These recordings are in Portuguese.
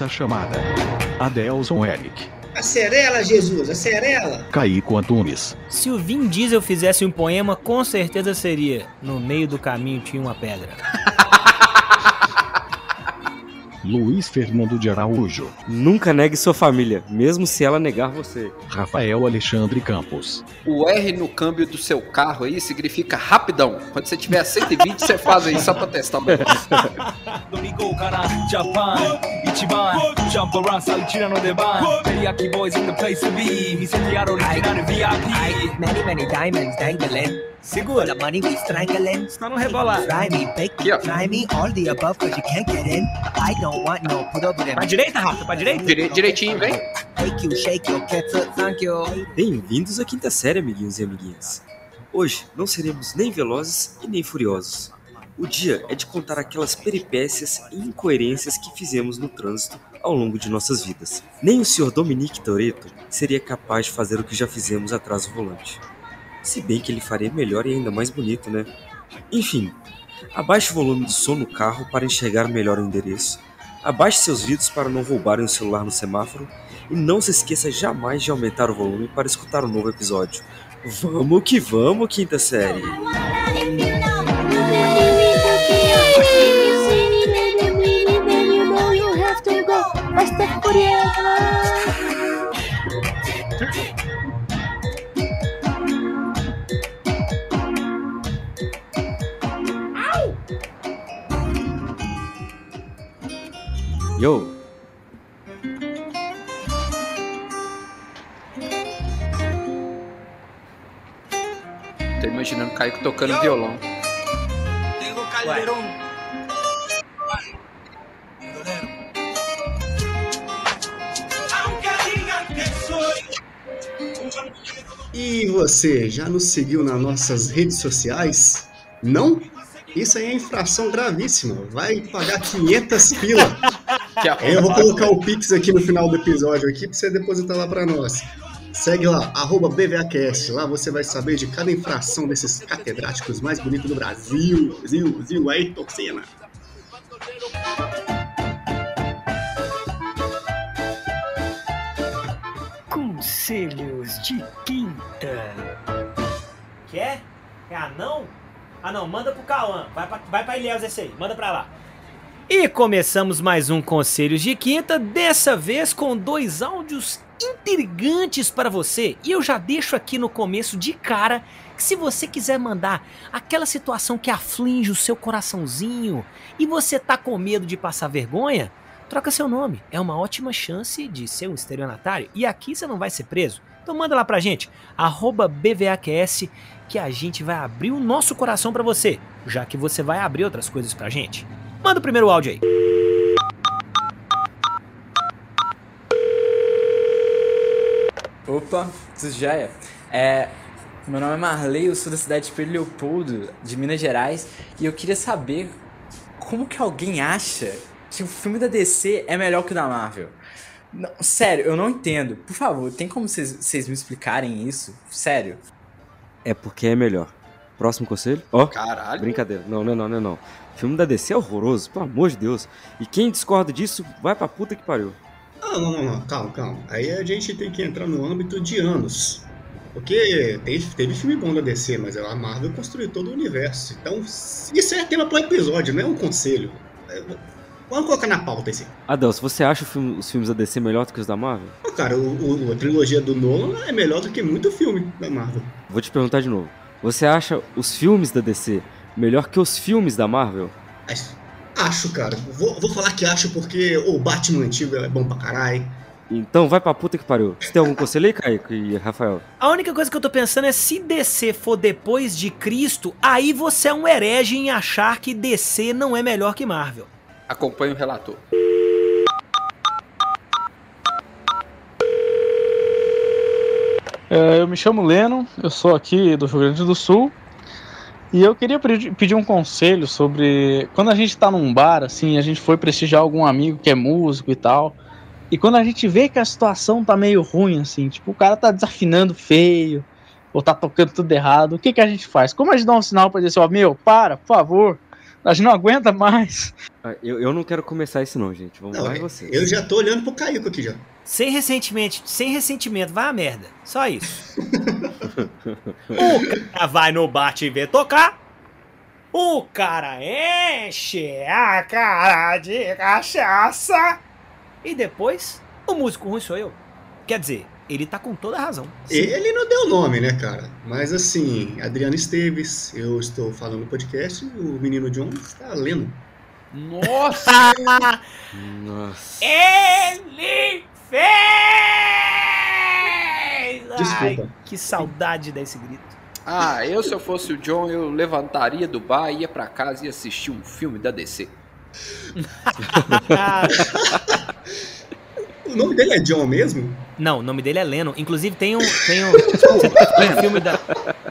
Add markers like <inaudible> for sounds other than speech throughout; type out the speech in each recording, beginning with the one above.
À chamada. Adelson Eric. Acerela, Jesus, acerela. Caico Antunes. Se o Vin Diesel fizesse um poema, com certeza seria No meio do caminho tinha uma pedra. <laughs> Luiz Fernando de Araújo. Nunca negue sua família, mesmo se ela negar você. Rafael Alexandre Campos. O R no câmbio do seu carro aí significa rapidão. Quando você tiver 120, você faz aí só pra testar o negócio. <laughs> Domingo, cara, Japan, Many, many diamonds dangling. Segura. Money strangling. Só não rebolar. Try me, bake Aqui, ó. try me, all the above, cause you can't get in. I don't want no put up with Pra direita, Rafa, pra direita. Dire- direitinho, vem. Take you, shake your kettle, thank you. Bem-vindos à quinta série, amiguinhos e amiguinhas. Hoje não seremos nem velozes e nem furiosos. O dia é de contar aquelas peripécias e incoerências que fizemos no trânsito ao longo de nossas vidas. Nem o Sr. Dominique Toretto seria capaz de fazer o que já fizemos atrás do volante. Se bem que ele faria melhor e ainda mais bonito, né? Enfim, abaixe o volume do som no carro para enxergar melhor o endereço. Abaixe seus vidros para não roubarem o celular no semáforo. E não se esqueça jamais de aumentar o volume para escutar o novo episódio. Vamos que vamos, quinta série! Yo! Tô imaginando o Caio tocando violão. E você, já nos seguiu nas nossas redes sociais? Não? Isso aí é infração gravíssima. Vai pagar 500 pila. Que eu vou colocar o Pix aqui no final do episódio aqui pra você depositar lá pra nós. Segue lá, arroba BVAcast. Lá você vai saber de cada infração desses catedráticos mais bonitos do Brasil. Zil, Zil, aí, Toxina. Conselhos de quinta. Quer? É anão? Ah não, manda pro Cauã. Vai pra, vai pra Ilhéus esse aí, manda pra lá. E começamos mais um Conselhos de Quinta, dessa vez com dois áudios intrigantes para você. E eu já deixo aqui no começo de cara que se você quiser mandar aquela situação que aflige o seu coraçãozinho e você tá com medo de passar vergonha, troca seu nome. É uma ótima chance de ser um estelionatário e aqui você não vai ser preso. Então manda lá pra gente, BVAQS, que a gente vai abrir o nosso coração pra você, já que você vai abrir outras coisas pra gente. Manda o primeiro áudio aí. Opa, tudo jóia? É, meu nome é Marley, eu sou da cidade de Pedro Leopoldo, de Minas Gerais, e eu queria saber como que alguém acha que o filme da DC é melhor que o da Marvel? Não, sério, eu não entendo. Por favor, tem como vocês me explicarem isso? Sério. É porque é melhor. Próximo conselho? Ó, Caralho. brincadeira. Não, não, não, não, não. Filme da DC é horroroso, pelo amor de Deus. E quem discorda disso, vai pra puta que pariu. Não, não, não, não, calma, calma. Aí a gente tem que entrar no âmbito de anos. Porque teve, teve filme bom da DC, mas a Marvel construiu todo o universo. Então, isso é tema para episódio, não é um conselho. É, Vamos colocar na pauta esse. Adelso, você acha filme- os filmes da DC melhor do que os da Marvel? Pô, Cara, o, o- a trilogia do Nolan é melhor do que muito filme da Marvel. Vou te perguntar de novo. Você acha os filmes da DC melhor que os filmes da Marvel? Acho, cara. Vou, vou falar que acho porque o Batman antigo é bom pra caralho. Então vai pra puta que pariu. Você tem algum conselho aí, Kaique e Rafael? A única coisa que eu tô pensando é se DC for depois de Cristo, aí você é um herege em achar que DC não é melhor que Marvel. Acompanhe o relator. É, eu me chamo Leno, eu sou aqui do Rio Grande do Sul e eu queria pedir um conselho sobre quando a gente tá num bar, assim, a gente foi prestigiar algum amigo que é músico e tal, e quando a gente vê que a situação tá meio ruim, assim, tipo, o cara tá desafinando feio, ou tá tocando tudo errado, o que que a gente faz? Como a gente dá um sinal pra dizer assim, ó, meu, para, por favor, A gente não aguenta mais. Ah, Eu, eu não quero começar isso não, gente. Vamos Não, lá eu- vocês. eu já tô olhando pro Caico aqui já. Sem ressentimento, sem ressentimento, vai a merda. Só isso. <laughs> o cara vai no bate e vê tocar. O cara enche a cara de cachaça. E depois, o músico ruim sou eu. Quer dizer, ele tá com toda a razão. Ele não deu nome, né, cara? Mas assim, Adriano Esteves, eu estou falando no podcast, o menino John está lendo. Nossa! <laughs> Nossa. Ele fez! Ai, Desculpa. que saudade desse grito. Ah, eu se eu fosse o John, eu levantaria do bar, ia pra casa e assistir um filme da DC. <laughs> <laughs> O nome dele é John mesmo? Não, o nome dele é Leno. Inclusive tem um, tem um, <laughs> tem um filme da.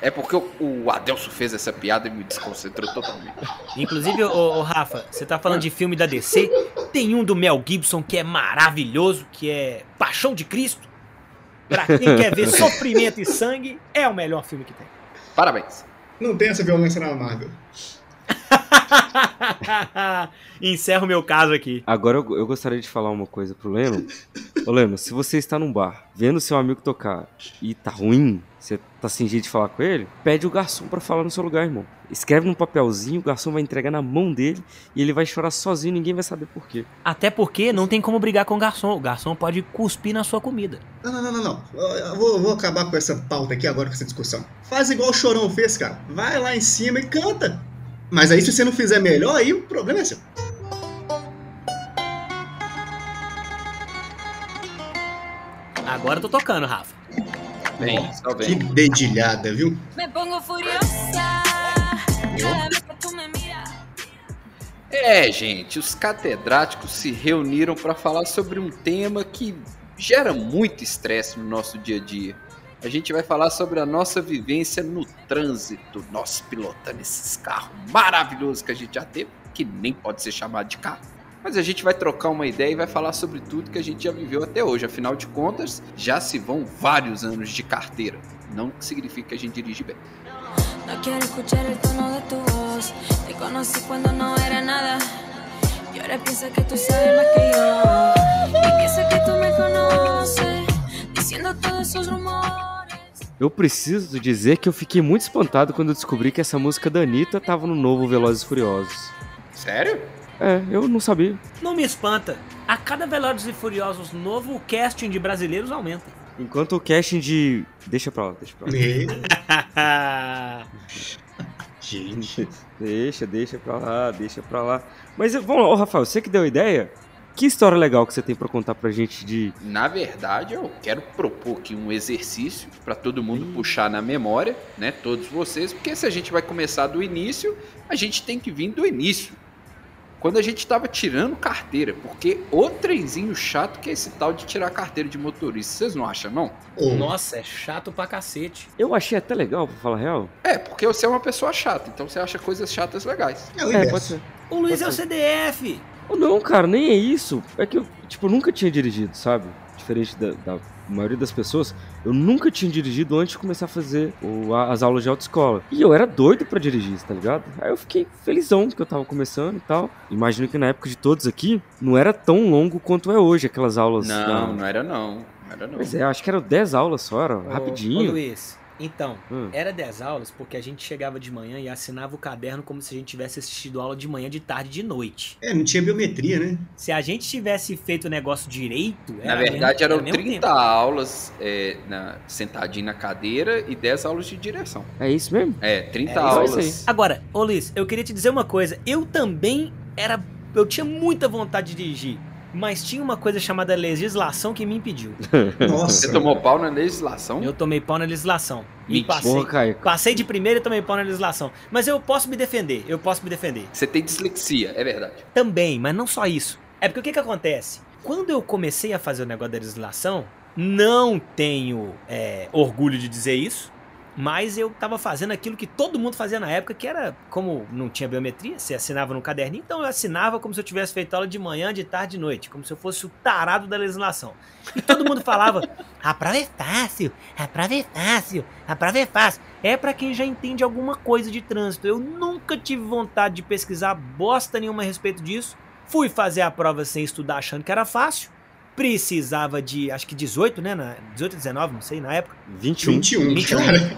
É porque o, o Adelso fez essa piada e me desconcentrou totalmente. Inclusive, ô, Rafa, você tá falando de filme da DC. Tem um do Mel Gibson que é maravilhoso, que é Paixão de Cristo. Pra quem quer ver <laughs> sofrimento e sangue, é o melhor filme que tem. Parabéns. Não tem essa violência na Marvel. <laughs> Encerro meu caso aqui. Agora eu, eu gostaria de falar uma coisa pro Leno. Ô Leno, se você está num bar, vendo seu amigo tocar e tá ruim, você tá sem jeito de falar com ele, pede o garçom pra falar no seu lugar, irmão. Escreve num papelzinho, o garçom vai entregar na mão dele e ele vai chorar sozinho, ninguém vai saber por quê. Até porque não tem como brigar com o garçom. O garçom pode cuspir na sua comida. Não, não, não, não, não. Eu- Eu vou, vou acabar com essa pauta aqui agora, com essa discussão. Faz igual o Chorão fez, cara. Vai lá em cima e canta. Mas aí, se você não fizer melhor, aí o problema é seu. Agora eu tô tocando, Rafa. Bem, Que dedilhada, viu? É, gente, os catedráticos se reuniram para falar sobre um tema que gera muito estresse no nosso dia a dia. A gente vai falar sobre a nossa vivência no trânsito, nós pilotando esses carros maravilhosos que a gente já teve, que nem pode ser chamado de carro. Mas a gente vai trocar uma ideia e vai falar sobre tudo que a gente já viveu até hoje. Afinal de contas, já se vão vários anos de carteira. Não significa que a gente dirige bem. No quiero escuchar el tono de tu voz. Te conocí cuando no era nada. Y ahora pienso que tú sabes más que yo. Y que tú me conoces. Eu preciso dizer que eu fiquei muito espantado quando eu descobri que essa música da Anitta tava no novo Velozes e Furiosos. Sério? É, eu não sabia. Não me espanta. A cada Velozes e Furiosos novo, o casting de brasileiros aumenta. Enquanto o casting de. Deixa pra lá, deixa pra lá. <laughs> Gente. Deixa, deixa pra lá, deixa pra lá. Mas vamos lá, ô Rafael, você que deu a ideia, que história legal que você tem pra contar pra gente de. Na verdade, eu quero propor aqui um exercício para todo mundo puxar na memória, né? Todos vocês, porque se a gente vai começar do início, a gente tem que vir do início. Quando a gente estava tirando carteira, porque o trenzinho chato que é esse tal de tirar carteira de motorista, vocês não acham, não? Nossa, é chato pra cacete. Eu achei até legal, pra falar a real. É, porque você é uma pessoa chata, então você acha coisas chatas legais. É É, pode ser. O Luiz é o CDF. Ou não, cara, nem é isso. É que eu, tipo, nunca tinha dirigido, sabe? Diferente da, da maioria das pessoas, eu nunca tinha dirigido antes de começar a fazer o- a- as aulas de autoescola. E eu era doido pra dirigir, tá ligado? Aí eu fiquei felizão que eu tava começando e tal. Imagino que na época de todos aqui, não era tão longo quanto é hoje, aquelas aulas. Não, da- não era não. Não era não. Pois é, acho que eram 10 aulas só, era Ô, rapidinho. Ô, Luiz, então, Hum. era 10 aulas porque a gente chegava de manhã e assinava o caderno como se a gente tivesse assistido aula de manhã, de tarde, de noite. É, não tinha biometria, né? Se a gente tivesse feito o negócio direito, Na era verdade, mesmo- eram mesmo 30 tempo. aulas é, na, sentadinho na cadeira e 10 aulas de direção. É isso mesmo? É, 30 É aulas. Agora, ô Luiz, eu queria te dizer uma coisa. Eu também era. Eu tinha muita vontade de dirigir. Mas tinha uma coisa chamada legislação que me impediu. <laughs> Você Nossa. tomou pau na legislação? Eu tomei pau na legislação. E Mentira. passei. Porra, Caio. Passei de primeira e tomei pau na legislação. Mas eu posso me defender. Eu posso me defender. Você tem dislexia, é verdade. Também, mas não só isso. É porque o que, que acontece? Quando eu comecei a fazer o negócio da legislação, não tenho é, orgulho de dizer isso. Mas eu tava fazendo aquilo que todo mundo fazia na época, que era, como não tinha biometria, você assinava no caderninho, então eu assinava como se eu tivesse feito aula de manhã, de tarde, de noite, como se eu fosse o tarado da legislação. E todo mundo falava, <laughs> a prova é fácil, a prova é fácil, a prova é fácil. É pra quem já entende alguma coisa de trânsito. Eu nunca tive vontade de pesquisar bosta nenhuma a respeito disso. Fui fazer a prova sem estudar, achando que era fácil. Precisava de, acho que 18, né? Na, 18, 19, não sei, na época. 21. 21, 21. cara.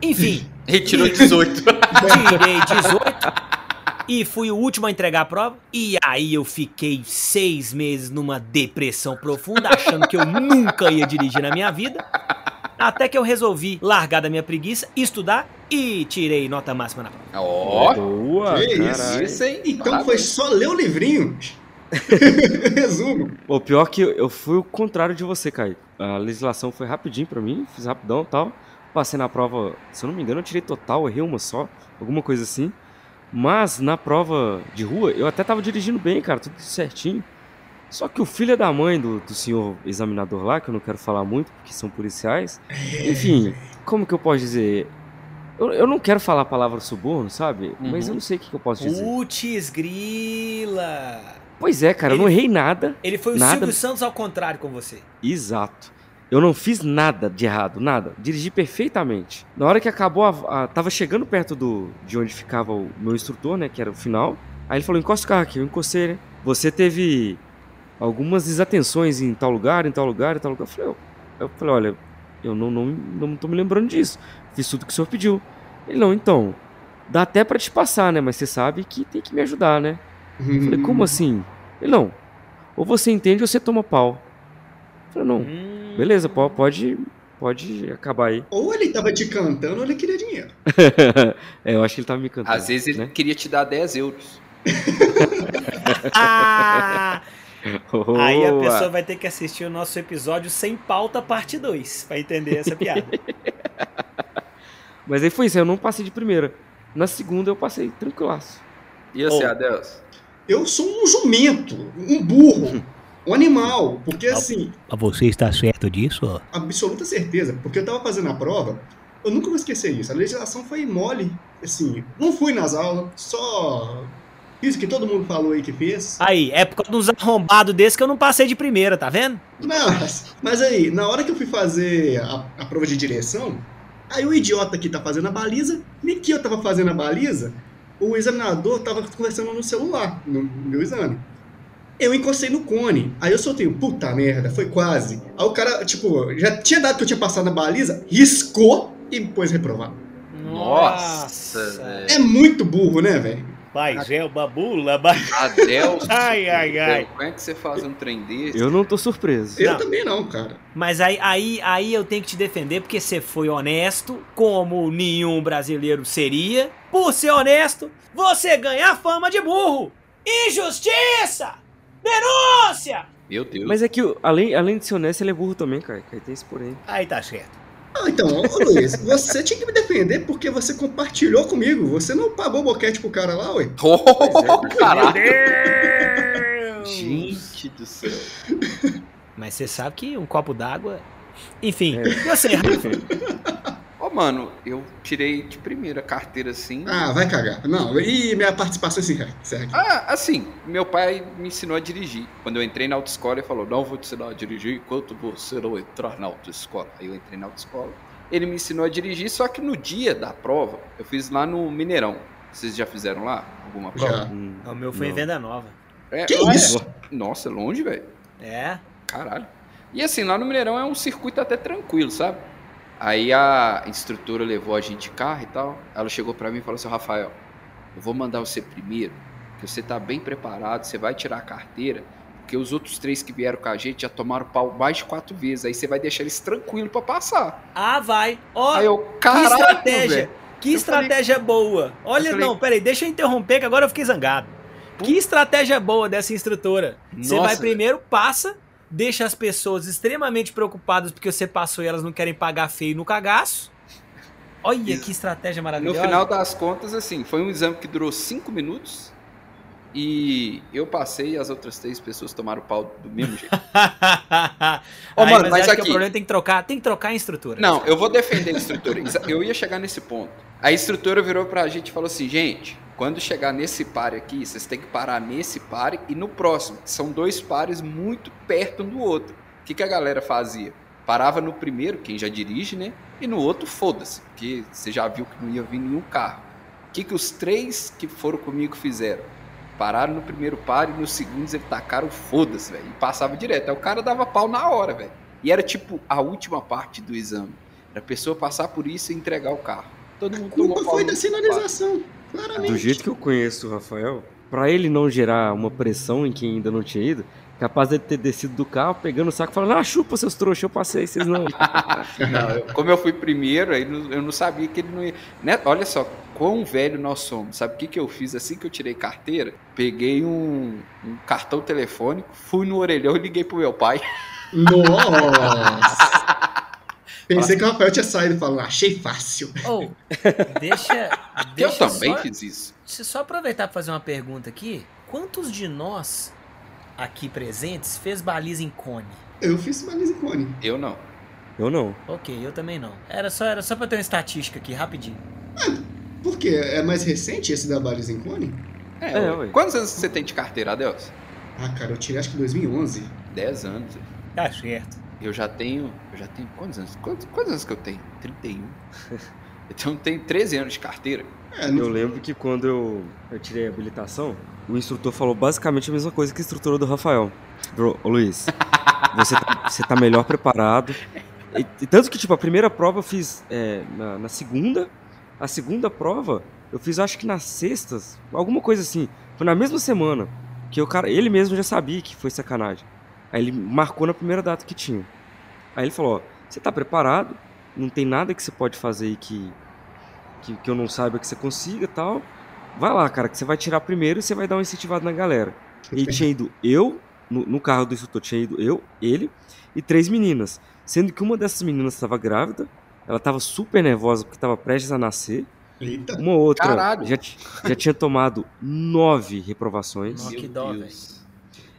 Enfim, <laughs> Retirou 18. tirei 18 e fui o último a entregar a prova. E aí eu fiquei seis meses numa depressão profunda, achando que eu nunca ia dirigir na minha vida. Até que eu resolvi largar da minha preguiça, estudar e tirei nota máxima na prova. Ó, Boa, Que isso, isso, hein? Então Parabéns. foi só ler o livrinho. <laughs> Resumo. O pior que eu, eu fui o contrário de você, Caio. A legislação foi rapidinho pra mim, fiz rapidão e tal. Passei na prova, se eu não me engano, eu tirei total, errei uma só, alguma coisa assim. Mas na prova de rua, eu até tava dirigindo bem, cara, tudo certinho. Só que o filho da mãe do, do senhor examinador lá, que eu não quero falar muito, porque são policiais. Enfim, como que eu posso dizer? Eu, eu não quero falar a palavra suborno, sabe? Mas Uhum. eu não sei o que, que eu posso dizer. Putz, grila! Pois é, cara, eu não errei nada. Ele foi o Nada. Silvio Santos ao contrário com você. Exato. Eu não fiz nada de errado, nada. Dirigi perfeitamente. Na hora que acabou, a, a- tava chegando perto do de onde ficava o meu instrutor, né, que era o final. Aí ele falou: encosta o carro aqui. Eu encostei, né? Você teve algumas desatenções em tal lugar, em tal lugar, em tal lugar. Eu falei: eu, eu falei olha, eu não, não, não tô me lembrando disso. Fiz tudo que o senhor pediu. Ele: não, então, dá até pra te passar, né? Mas você sabe que tem que me ajudar, né? Eu falei: como <laughs> assim? Ele: não. Ou você entende ou você toma pau. Eu falei: não. Hum. Beleza, po- pode, pode acabar aí. Ou ele tava te cantando ou ele queria dinheiro. <laughs> é, eu acho que ele tava me cantando. Às vezes ele né? queria te dar 10 euros. <laughs> Ah! Aí a pessoa vai ter que assistir o nosso episódio sem pauta, parte 2, pra entender essa piada. <laughs> Mas aí foi isso, eu não passei de primeira. Na segunda eu passei tranquilaço. E você, Oh. Adeus? Eu sou um jumento, um burro, um animal. Porque assim, Mas você está certo disso? absoluta certeza. Porque eu tava fazendo a prova, eu nunca vou esquecer isso. A legislação foi mole. Assim, não fui nas aulas, só fiz o que todo mundo falou aí que fez. Aí, é por causa de uns arrombados desse que eu não passei de primeira, tá vendo? Mas, mas aí, na hora que eu fui fazer a, a prova de direção, aí o idiota que tá fazendo a baliza, nem que eu tava fazendo a baliza, o examinador tava conversando no celular, no, no meu exame. Eu encostei no cone. Aí eu soltei, um, puta merda, foi quase. Aí o cara, tipo, já tinha dado que eu tinha passado na baliza, riscou e pôs reprovado. Nossa. É muito burro, né, velho? Mas é uma bula, mas... Adeus. <laughs> Ai, ai, ai. Como é que você faz um trem desse? Eu não tô surpreso. Eu Não. também não, cara. Mas aí, aí, aí eu tenho que te defender porque você foi honesto, como nenhum brasileiro seria. Por ser honesto, você ganha a fama de burro. Injustiça! Denúncia! Meu Deus. Mas é que, além, além de ser honesto, ele é burro também, cara. Aí tem esse porém. Aí tá certo. Ah, então, ô Luiz, você tinha que me defender porque você compartilhou comigo. Você não pagou boquete pro cara lá, ué? Oh, <laughs> caralho. Deus! Gente do céu. Mas você sabe que um copo d'água. Enfim, É. e você, Rafa? <laughs> Mano, eu tirei de primeira carteira assim. Ah, vai cagar. Não, e minha participação assim, cara. Certo. Ah, assim, meu pai me ensinou a dirigir. Quando eu entrei na autoescola, ele falou: Não vou te ensinar a dirigir enquanto você não entrar na autoescola. Aí eu entrei na autoescola. Ele me ensinou a dirigir, só que no dia da prova, eu fiz lá no Mineirão. Vocês já fizeram lá alguma prova? Já. Hum, O meu foi em não. venda nova. É, Que é- isso? Nossa, é longe, velho. É. Caralho. E assim, lá no Mineirão é um circuito até tranquilo, sabe? Aí a instrutora levou a gente de carro e tal. Ela chegou pra mim e falou assim: Rafael, eu vou mandar você primeiro, que você tá bem preparado, você vai tirar a carteira, porque os outros três que vieram com a gente já tomaram pau mais de quatro vezes. Aí você vai deixar eles tranquilo pra passar. Ah, vai. Ó, que estratégia. velho. Que Eu falei- estratégia boa. Olha, falei- não, peraí, deixa eu interromper que agora eu fiquei zangado. Que estratégia boa dessa instrutora. Você Nossa, vai primeiro, passa, deixa as pessoas extremamente preocupadas porque você passou e elas não querem pagar feio no cagaço. Olha que estratégia No maravilhosa. final das contas, assim, foi um exame que durou cinco minutos. E eu passei e as outras três pessoas tomaram pau do mesmo jeito. <laughs> Ô, mano, mas, mas aqui- o problema tem que trocar, tem que trocar a estrutura. Não, eu vou defender a estrutura. Eu ia chegar nesse ponto. A estrutura virou pra gente e falou assim, gente, quando chegar nesse pare aqui, vocês têm que parar nesse pare e no próximo. São dois pares muito perto um do outro. O que, que a galera fazia? Parava no primeiro, quem já dirige, né? E no outro, foda-se, porque você já viu que não ia vir nenhum carro. O que, que os três que foram comigo fizeram? Pararam no primeiro par e nos segundos eles tacaram foda-se, velho. E passava direto. Aí o cara dava pau na hora, velho. E era tipo a última parte do exame. Era a pessoa passar por isso e entregar o carro. Todo mundo A culpa foi da sinalização, claramente. Do jeito que eu conheço o Rafael, pra ele não gerar uma pressão em quem ainda não tinha ido, capaz de ter descido do carro, pegando o saco e falando, ah, chupa seus trouxas, eu passei, vocês não. <laughs> Não, eu- como eu fui primeiro, aí não- eu não sabia que ele não ia. Né? Olha só, quão velho nós somos. Sabe o que, que eu fiz assim que eu tirei carteira? Peguei um, um cartão telefônico, fui no orelhão e liguei pro meu pai. Nossa! <laughs> Pensei que o Rafael tinha saído falando, achei fácil. Ou, deixa. <laughs> Eu deixa também só, fiz isso. Deixa eu só aproveitar para fazer uma pergunta aqui. Quantos de nós aqui presentes fez baliza em cone? Eu fiz baliza em cone. Eu não. Eu não. Ok, eu também não. Era só, era só pra ter uma estatística aqui, rapidinho. Por quê? É mais recente esse da baliza em cone? É, É, ué. Quantos anos você tem de carteira, Adelson? Ah, cara, eu tirei acho que em 2011. 10 anos. Tá certo. Eu já tenho. Eu já tenho. Quantos anos? Quantos, quantos anos que eu tenho? 31. <laughs> Então eu tenho 13 anos de carteira. É, não Eu lembro que quando eu, eu tirei a habilitação, o instrutor falou basicamente a mesma coisa que o instrutor do Rafael. Bro, ô Luiz, <laughs> você tá, você tá melhor preparado. E, e tanto que, tipo, a primeira prova eu fiz é, na, na segunda, a segunda prova eu fiz acho que nas sextas, alguma coisa assim. Foi na mesma semana, que o cara, ele mesmo já sabia que foi sacanagem. Aí ele marcou na primeira data que tinha. Aí ele falou, ó, você tá preparado, não tem nada que você pode fazer aí que, que, que eu não saiba que você consiga e tal. Vai lá, cara, que você vai tirar primeiro e você vai dar um incentivado na galera. E tinha ido eu, no, no carro do instrutor tinha ido eu, ele e três meninas. Sendo que uma dessas meninas estava grávida, ela estava super nervosa porque estava prestes a nascer. Eita. Uma outra Caralho. já, já tinha tomado nove reprovações. Nossa, que dó, Deus.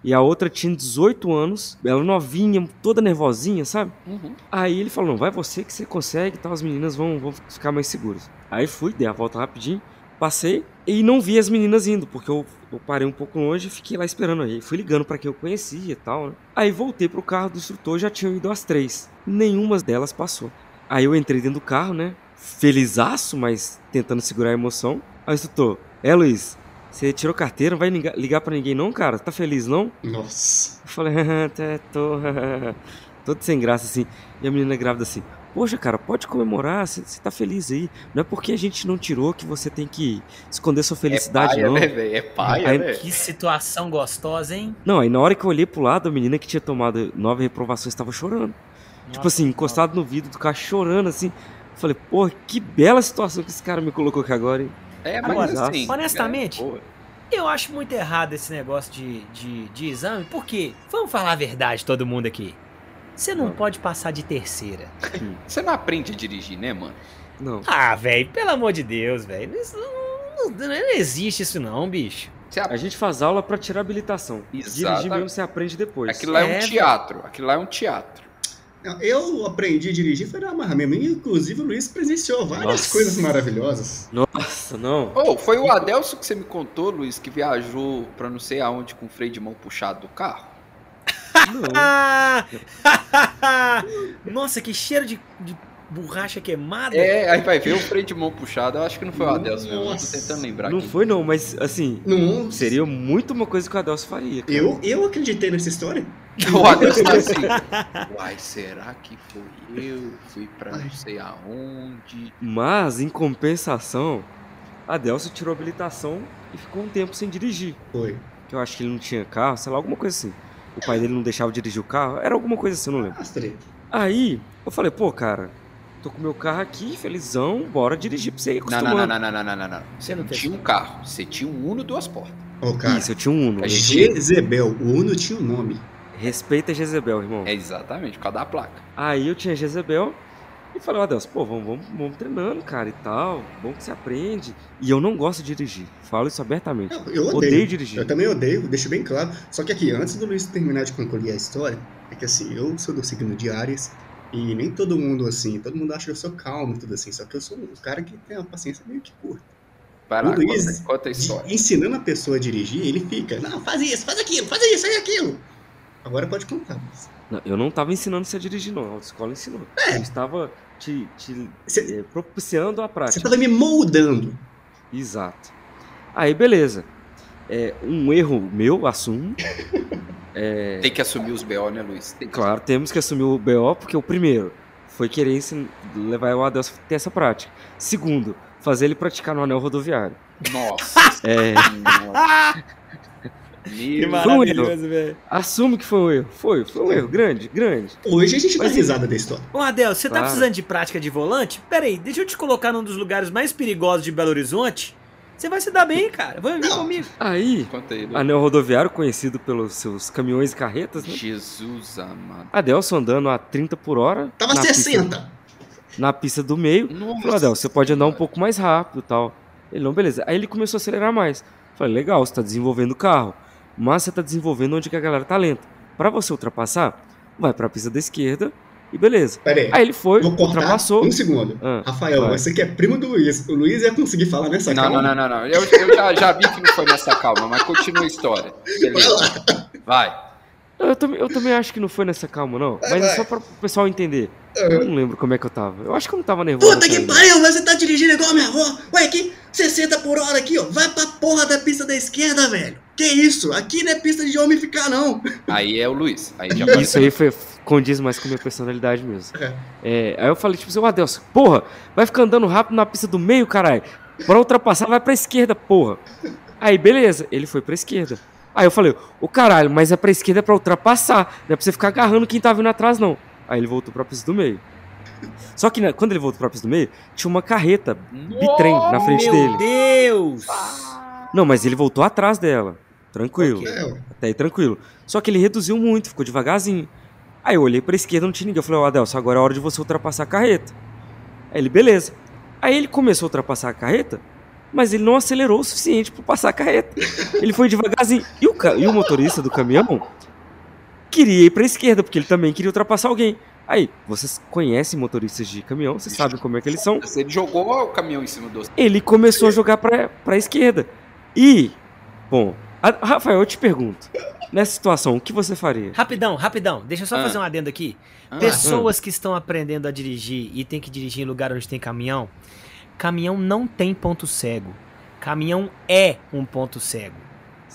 E a outra tinha 18 anos, ela novinha, toda nervosinha, sabe? Uhum. Aí ele falou, não, vai você que você consegue e tal, as meninas vão, vão ficar mais seguras. Aí fui, dei a volta rapidinho, passei e não vi as meninas indo, porque eu, eu parei um pouco longe e fiquei lá esperando aí. Fui ligando pra quem eu conhecia e tal, né? Aí voltei pro carro do instrutor, já tinham ido as três. Nenhuma delas passou. Aí eu entrei dentro do carro, né? Felizaço, mas tentando segurar a emoção. Aí o instrutor, é Luiz, você tirou carteira, não vai ligar, pra ninguém não, cara? Tá feliz não? Nossa. Eu falei, <laughs> até tô. <laughs> Todo sem graça assim. E a menina grávida assim, poxa, cara, pode comemorar, você tá feliz aí. Não é porque a gente não tirou que você tem que esconder sua felicidade, é paia, não. né, velho? É paia, Aí- né? Que situação gostosa, hein? Não, aí na hora que eu olhei pro lado, a menina que tinha tomado nove reprovações tava chorando. tipo assim, encostado no vidro do carro, chorando assim. Eu falei, pô, que bela situação que esse cara me colocou aqui agora, hein? É, Agora, mas assim. honestamente, é, Eu acho muito errado esse negócio de, de, de exame, porque, vamos falar a verdade, todo mundo aqui. Você não pode passar de terceira. <laughs> Você não aprende a dirigir, né, mano? Não. Ah, velho, pelo amor de Deus, velho. Não, não- não existe isso não, bicho. A gente faz aula pra tirar habilitação. Dirigir Exatamente. mesmo você aprende depois. Aquilo lá é, É, um teatro. Aquilo lá é um teatro. Eu aprendi a dirigir foi na marra mesmo. Inclusive o Luiz presenciou várias Nossa. coisas maravilhosas. Nossa, não. Oh, foi o Adelso que você me contou, Luiz, que viajou pra não sei aonde com o freio de mão puxado do carro? Não. Ah! <laughs> Nossa, que cheiro de, de borracha queimada. É, aí vai ver o freio de mão puxado. Eu acho que não foi o Adelso mesmo. Eu tô tentando lembrar Não aqui. foi não, mas assim, Não, seria muito uma coisa que o Adelso faria. cara. eu, eu acreditei nessa história. <laughs> O Adelso tá assim. <laughs> Uai, será que foi eu? Fui pra não sei aonde. Mas, em compensação, Adelso tirou habilitação e ficou um tempo sem dirigir. Foi. Que eu acho que ele não tinha carro, sei lá, alguma coisa assim. O pai dele não deixava dirigir o carro, era alguma coisa assim, eu não lembro. Aí, eu falei, pô, cara, tô com meu carro aqui, felizão, bora dirigir pra você ir Não, acostumando. não, não, não, não, não, não, não, não. Você não tinha um carro. Você tinha um Uno duas portas. Ô, cara. Isso, eu tinha um Uno. Tinha- Jezebel. O Uno tinha um nome. Respeita Jezebel, irmão. É exatamente, por causa da placa. Aí eu tinha Jezebel E falei, ó, Deus, pô, vamos, vamos, vamos treinando, cara, e tal. Bom que você aprende. E eu não gosto de dirigir. Falo isso abertamente. Eu odeio. Odeio dirigir. Eu também odeio, deixo bem claro. Só que aqui, antes do Luiz terminar de concluir a história, é que assim, eu sou do signo de Ares e nem todo mundo assim, todo mundo acha que eu sou calmo e tudo assim, só que eu sou um cara que tem uma paciência meio que curta. Lá, o Luiz, conta, conta a de- história. ensinando a pessoa a dirigir, ele fica, não, faz isso, faz aquilo, faz isso, faz aquilo. Agora pode contar. Luiz. Não, eu não tava ensinando você a dirigir, não. A autoescola ensinou. É. Eu estava te, te Você eh, propiciando a prática. você tava me moldando. Exato. Aí, beleza. É, um erro meu, assumo. <laughs> É, Tem que assumir os BO, né, Luiz? Tem que... Claro, temos que assumir o BO, porque o primeiro foi querer levar o Adelson a ter essa prática. Segundo, fazer ele praticar no anel rodoviário. Nossa. <laughs> É, <laughs> Nossa. Que maravilhoso, velho. assume que foi um erro. Foi, foi um erro grande, grande. Hoje a gente Mas e- risada da história. Ô, Adel, você tá Claro. precisando de prática de volante? Pera aí, deixa eu te colocar num dos lugares mais perigosos de Belo Horizonte. Você vai se dar bem, cara. Vem vir comigo. Aí, aí, anel rodoviário, conhecido pelos seus caminhões e carretas, né? Jesus amado. Adelson andando a 30 por hora. Tava na pista- 60. na pista do meio. Nossa. Falou, Adel, você pode andar um pouco mais rápido e tal. Ele, não, beleza. Aí ele começou a acelerar mais. Falei, legal, você tá desenvolvendo o carro, mas você tá desenvolvendo onde que a galera tá lenta. Pra você ultrapassar, vai pra pista da esquerda e beleza. Pera aí. Aí ele foi, Vou cortar ultrapassou. um segundo. Ah, Rafael, vai. você que é primo do Luiz. O Luiz ia conseguir falar nessa Não, calma? não, não, não, não. Eu, eu já, já vi que não foi nessa calma, mas continua a história. Beleza. Vai. Eu também, eu também acho que não foi nessa calma, não. Mas é só pra o pessoal entender. Eu não lembro como é que eu tava. Eu acho que eu não tava nervoso. Puta que pariu, mas você tá dirigindo igual a minha avó. Ué, aqui, 60 por hora aqui, ó. Vai pra porra da pista da esquerda, velho. Que isso? Aqui não é pista de homem ficar, não. Aí é o Luiz. Aí já Isso aí foi, condiz mais com a minha personalidade mesmo. É. É, aí eu falei, tipo, seu Adelson, porra, vai ficar andando rápido na pista do meio, caralho. Pra ultrapassar, vai pra esquerda, porra. Aí, beleza, ele foi pra esquerda. Aí eu falei, o caralho, mas é pra esquerda é pra ultrapassar. Não é pra você ficar agarrando quem tá vindo atrás, não. Aí ele voltou pra pista do meio. Só que né, quando ele voltou pra pista do meio, tinha uma carreta bitrem na frente Meu dele. Deus! Não, mas ele voltou atrás dela. Tranquilo. É, ué. Até aí tranquilo. Só que ele reduziu muito, ficou devagarzinho. Aí eu olhei pra esquerda, não tinha ninguém. Eu falei, ó, Adelson, agora é hora de você ultrapassar a carreta. Aí ele, beleza. Aí ele começou a ultrapassar a carreta, mas ele não acelerou o suficiente pra passar a carreta. Ele foi devagarzinho. E o, e o motorista do caminhão queria ir pra esquerda, porque ele também queria ultrapassar alguém. Aí, vocês conhecem motoristas de caminhão, vocês sabem como é que eles são. Ele jogou o caminhão em cima do. Ele começou a jogar pra, pra esquerda. E, bom, a- Rafael, eu te pergunto, nessa situação, o que você faria? Rapidão, rapidão. Deixa eu só Ah. fazer um adendo aqui. Ah, Pessoas que estão aprendendo a dirigir e tem que dirigir em lugar onde tem caminhão, caminhão não tem ponto cego. Caminhão é um ponto cego.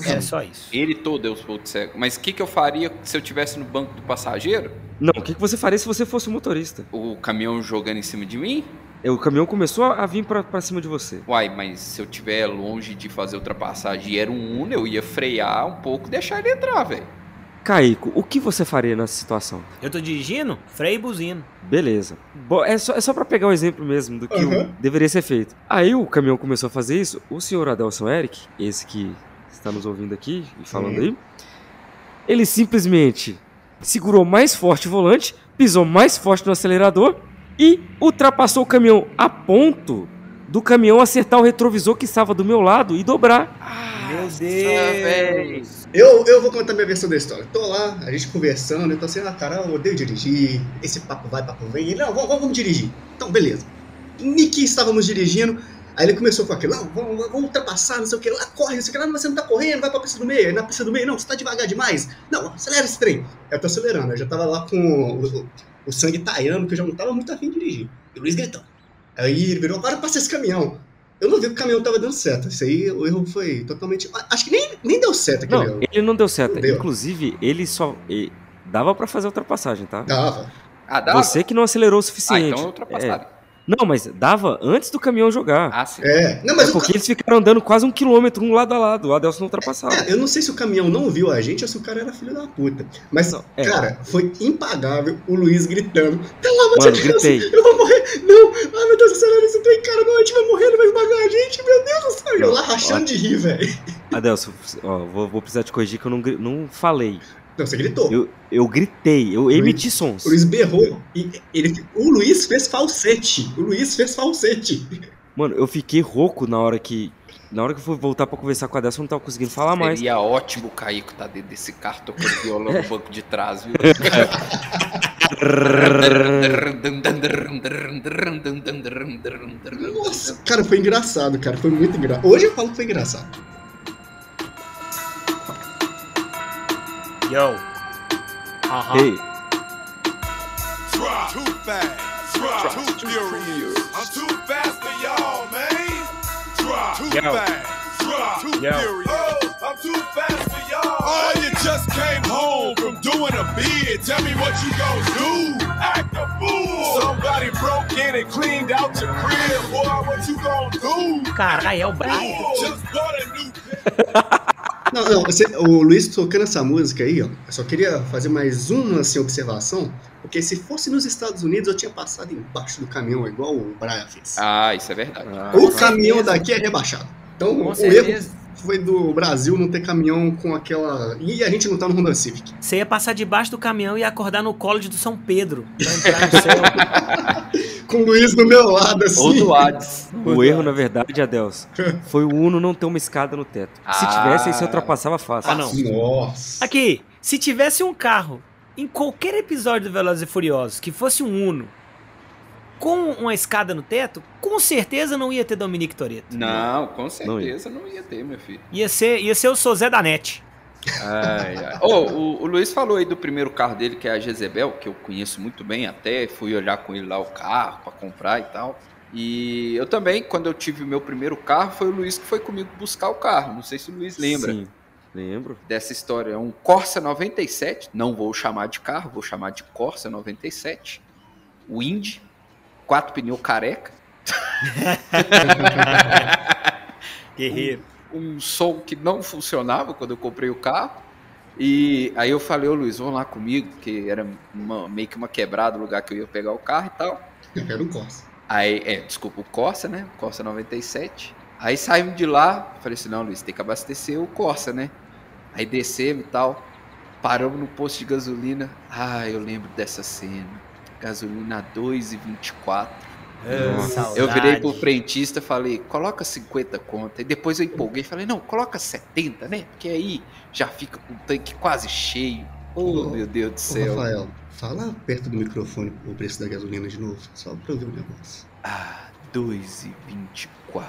É só isso. Ele todo é os pontos cegos. Mas o que, que eu faria se eu tivesse no banco do passageiro? Não, o que que você faria se você fosse o motorista? O caminhão jogando em cima de mim? É, O caminhão começou a vir pra, pra cima de você. Uai, mas se eu tiver longe de fazer ultrapassagem e era um Uno, eu ia frear um pouco e deixar ele entrar, velho. Caico, o que você faria nessa situação? Eu tô dirigindo, freio e buzino. Beleza. Bo- é, só, é só pra pegar um exemplo mesmo do que o- Uhum. deveria ser feito. Aí o caminhão começou a fazer isso, o senhor Adelson Eric, esse que está nos ouvindo aqui e falando Sim. aí, ele simplesmente segurou mais forte o volante, pisou mais forte no acelerador e ultrapassou o caminhão a ponto do caminhão acertar o retrovisor que estava do meu lado e dobrar. Meu velho. Eu, eu vou contar minha versão da história. Tô lá, a gente conversando, eu tô assim, ah, cara, eu odeio dirigir, esse papo vai, papo vem. Ele, não, vamos, vamos dirigir. Então, beleza. Niki estávamos dirigindo, aí ele começou com aquilo, não, vamos, vamos ultrapassar, não sei o que, lá, corre, não sei o que, lá, mas você não tá correndo, vai pra pista do meio, na pista do meio, não, você tá devagar demais. Não, acelera esse trem. Eu tô acelerando, eu já tava lá com o, o- o sangue taiando, que eu já não tava muito afim de dirigir. E o Luiz gritando. Aí ele virou, agora passa esse caminhão. Eu não vi que o caminhão tava dando certo. Isso aí, o erro foi totalmente. Acho que nem, nem deu certo aquele Não, erro. ele não deu certo. Não deu. Inclusive, ele só. e- dava pra fazer a ultrapassagem, tá? Dava. Ah, dá? Você que não acelerou o Ah, suficiente. então eu ultrapassaria. Não, mas dava antes do caminhão jogar. Ah, sim. É. Não, É mas o porque eles ficaram andando quase um quilômetro um lado a lado. O Adelson não ultrapassava. É, eu não sei se o caminhão não viu a gente ou se o cara era filho da puta. Mas, Não, é. cara, foi impagável o Luiz gritando. Pelo amor Mano, de Deus, gritei. eu vou morrer. Não, ai meu Deus, acelera esse trem, cara. Não, a gente vai morrer, ele vai esmagar a gente. Meu Deus do céu. Eu lá rachando ó. de rir, velho. Adelson, ó, vou, vou precisar te corrigir que eu não, não falei. Não, você gritou. Eu, eu gritei, eu emiti sons. O Luiz berrou. E ele, o Luiz fez falsete. O Luiz fez falsete. Mano, eu fiquei rouco na hora que. Na hora que eu fui voltar pra conversar com a Dessa, eu não tava conseguindo falar mais. Seria ótimo o Caíco tá dentro desse carro tocando violão no banco de trás, viu? Nossa, cara, foi engraçado, cara. Foi muito engraçado. Hoje eu falo que foi engraçado. Yo. Uh-huh. Aham. Ei, Too fast, too furious. I'm too fast for y'all, man. Too Yo. fast, too Yo. furious. Oh, I'm too fast for y'all. Oh, you just came home from doing a bid. Tell me what you gonna do. Act a fool. Somebody broke in and cleaned out your crib. Boy, what you gonna do? Caralho, é o oh, Brian. Just bought a new <laughs> Não, não, você- o Luiz tocando essa música aí, ó. Eu só queria fazer mais uma assim, observação. Porque se fosse nos Estados Unidos, eu tinha passado embaixo do caminhão, igual o Brian fez. Ah, isso é verdade. o caminhão daqui é rebaixado. Então, Com o erro certeza. Foi do Brasil não ter caminhão com aquela. E a gente não tá no Honda Civic. Você ia passar debaixo do caminhão e ia acordar no college do São Pedro. Pra entrar no céu. <laughs> Com o Luiz do meu lado, assim. Ou do Hades. o erro, na verdade, Adeus, foi o Uno não ter uma escada no teto. Se Ah. tivesse, aí você ultrapassava fácil. Ah, não. Nossa. Aqui, se tivesse um carro em qualquer episódio do Velozes e Furiosos que fosse um Uno com uma escada no teto, com certeza não ia ter Dominique Toretto. Não, com certeza não ia ter, meu filho. Ia ser, ia ser o Sozé da Net. Ai, ai. Ô, o, o Luiz falou aí do primeiro carro dele, que é a Jezebel, que eu conheço muito bem, até fui olhar com ele lá o carro pra comprar e tal. E eu também, quando eu tive o meu primeiro carro, foi o Luiz que foi comigo buscar o carro. Não sei se o Luiz lembra Sim, lembro. dessa história. É um Corsa 97, não vou chamar de carro, vou chamar de Corsa 97. Wind, quatro pneus careca. <laughs> Guerreiro. um som que não funcionava quando eu comprei o carro. E aí eu falei, ô Luiz, vamos lá comigo, que era uma- meio que uma quebrada o lugar que eu ia pegar o carro e tal. Era um Corsa. Aí, é, desculpa, o Corsa, né? O Corsa 97. Aí saímos de lá, falei assim, não, Luiz, tem que abastecer o Corsa, né? Aí descemos e tal, paramos no posto de gasolina. Ah, eu lembro dessa cena. Gasolina 2,24. Saudade. Eu virei pro frentista e falei, coloca 50 conta. E depois eu empolguei e falei, não, coloca 70, né? Porque aí já fica com o tanque quase cheio. Oh, Ô, meu Deus do céu. Rafael, fala perto do microfone o preço da gasolina de novo, só pra eu ver o negócio. Ah, 2,24.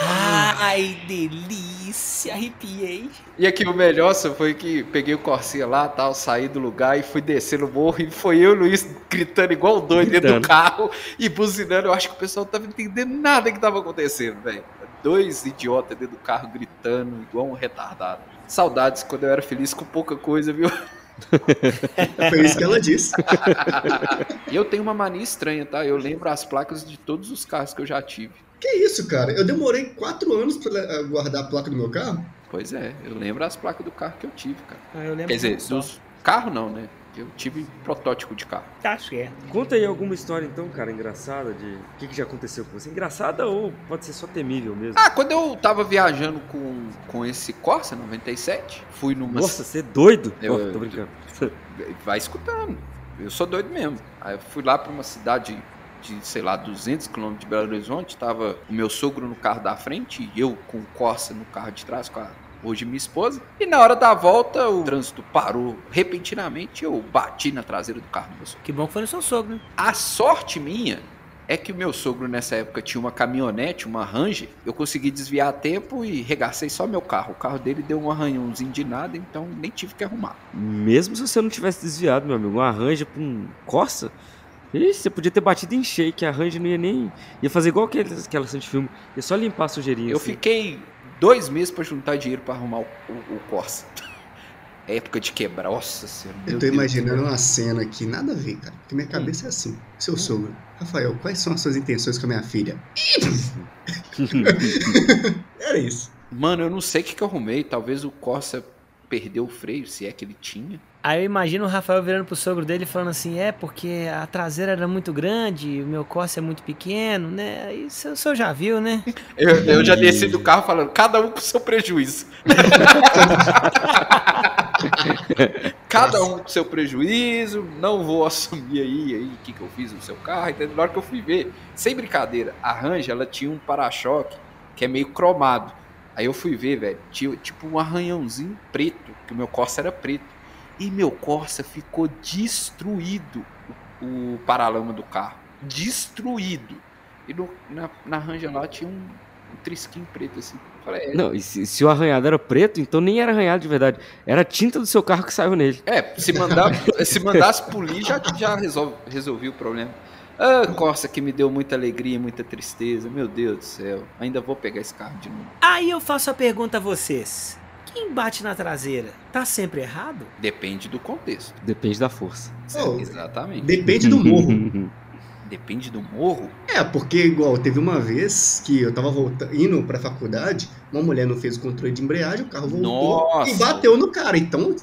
Ai, delícia, arrepiei. E aqui o melhor só foi que peguei o Corsinha lá, tal, saí do lugar e fui descer no morro e foi eu e o Luiz gritando igual doido dentro do Gritando. carro e buzinando. Eu acho que o pessoal não tava entendendo nada que tava acontecendo, velho. Dois idiotas dentro do carro gritando igual um retardado. Saudades quando eu era feliz com pouca coisa, viu? <laughs> Foi isso que ela disse. E eu tenho uma mania estranha, tá? Eu lembro as placas de todos os carros que eu já tive. Que isso, cara? Eu demorei quatro anos pra eh, guardar a placa do meu carro. Pois é, eu lembro as placas do carro que eu tive, cara. Ah, eu lembro Quer dizer, dos carro não, né? Eu tive protótipo de carro. Tá certo. Conta aí alguma história, então, cara, engraçada de o que, que já aconteceu com você. Engraçada ou pode ser só temível mesmo? Ah, quando eu tava viajando com, com esse Corsa 97, fui numa. Nossa, você é doido? Eu- Oh, tô brincando. <laughs> Vai escutando. Eu sou doido mesmo. Aí eu fui lá pra uma cidade de, sei lá, 200 quilômetros de Belo Horizonte. Tava o meu sogro no carro da frente e eu com o Corsa no carro de trás, com a hoje minha esposa. E na hora da volta, o trânsito parou repentinamente. Eu bati na traseira do carro do meu sogro. Que bom que foi no seu sogro, né? A sorte minha é que o meu sogro nessa época tinha uma caminhonete, uma Ranger. Eu consegui desviar a tempo e regacei só meu carro. O carro dele deu um arranhãozinho de nada, então nem tive que arrumar. Mesmo se você não tivesse desviado, meu amigo, um arranja pra um Corsa, ih, você podia ter batido em cheio, que a Ranger não ia nem. ia fazer igual aquele, aquela cena de filme, ia só limpar a sujeirinha. Eu assim. fiquei dois meses pra juntar dinheiro pra arrumar o, o- o Corsa. <laughs> Época de quebrar, nossa senhora. Eu tô Deus do imaginando céu. uma cena aqui, nada a ver, cara. Porque minha cabeça é assim. Seu sogro. Rafael, quais são as suas intenções com a minha filha? <laughs> <laughs> Era isso. Mano, eu não sei o que, que eu arrumei. Talvez o Corsa perdeu o freio, se é que ele tinha. Aí eu imagino o Rafael virando pro sogro dele falando assim: é porque a traseira era muito grande, o meu Corsa é muito pequeno, né? Isso o senhor já viu, né? <laughs> Eu, eu já desci do carro falando, cada um com seu prejuízo. <laughs> Cada um com seu prejuízo, não vou assumir aí aí o que, que eu fiz no seu carro. Então, na hora que eu fui ver, sem brincadeira, a Ranger ela tinha um para-choque que é meio cromado. Aí eu fui ver, velho, tinha tipo um arranhãozinho preto, que o meu Corsa era preto. E meu Corsa ficou destruído, o, o paralama do carro. Destruído. E no- na, na Ranger lá tinha um, um trisquinho preto assim. Falei, é, Não, e se, se o arranhado era preto, então nem era arranhado de verdade. Era a tinta do seu carro que saiu nele. É, se, mandar, <laughs> se mandasse polir, já, já resolve, resolvi o problema. Ah, Corsa que me deu muita alegria, muita tristeza. Meu Deus do céu. Ainda vou pegar esse carro de novo. Aí eu faço a pergunta a vocês. Quem bate na traseira tá sempre errado? Depende do contexto. Depende da força. Oh, Exatamente. depende do morro. <laughs> Depende do morro? É, porque igual teve uma vez que eu tava voltando, indo pra faculdade, uma mulher não fez o controle de embreagem, o carro voltou Nossa. e bateu no cara. Então,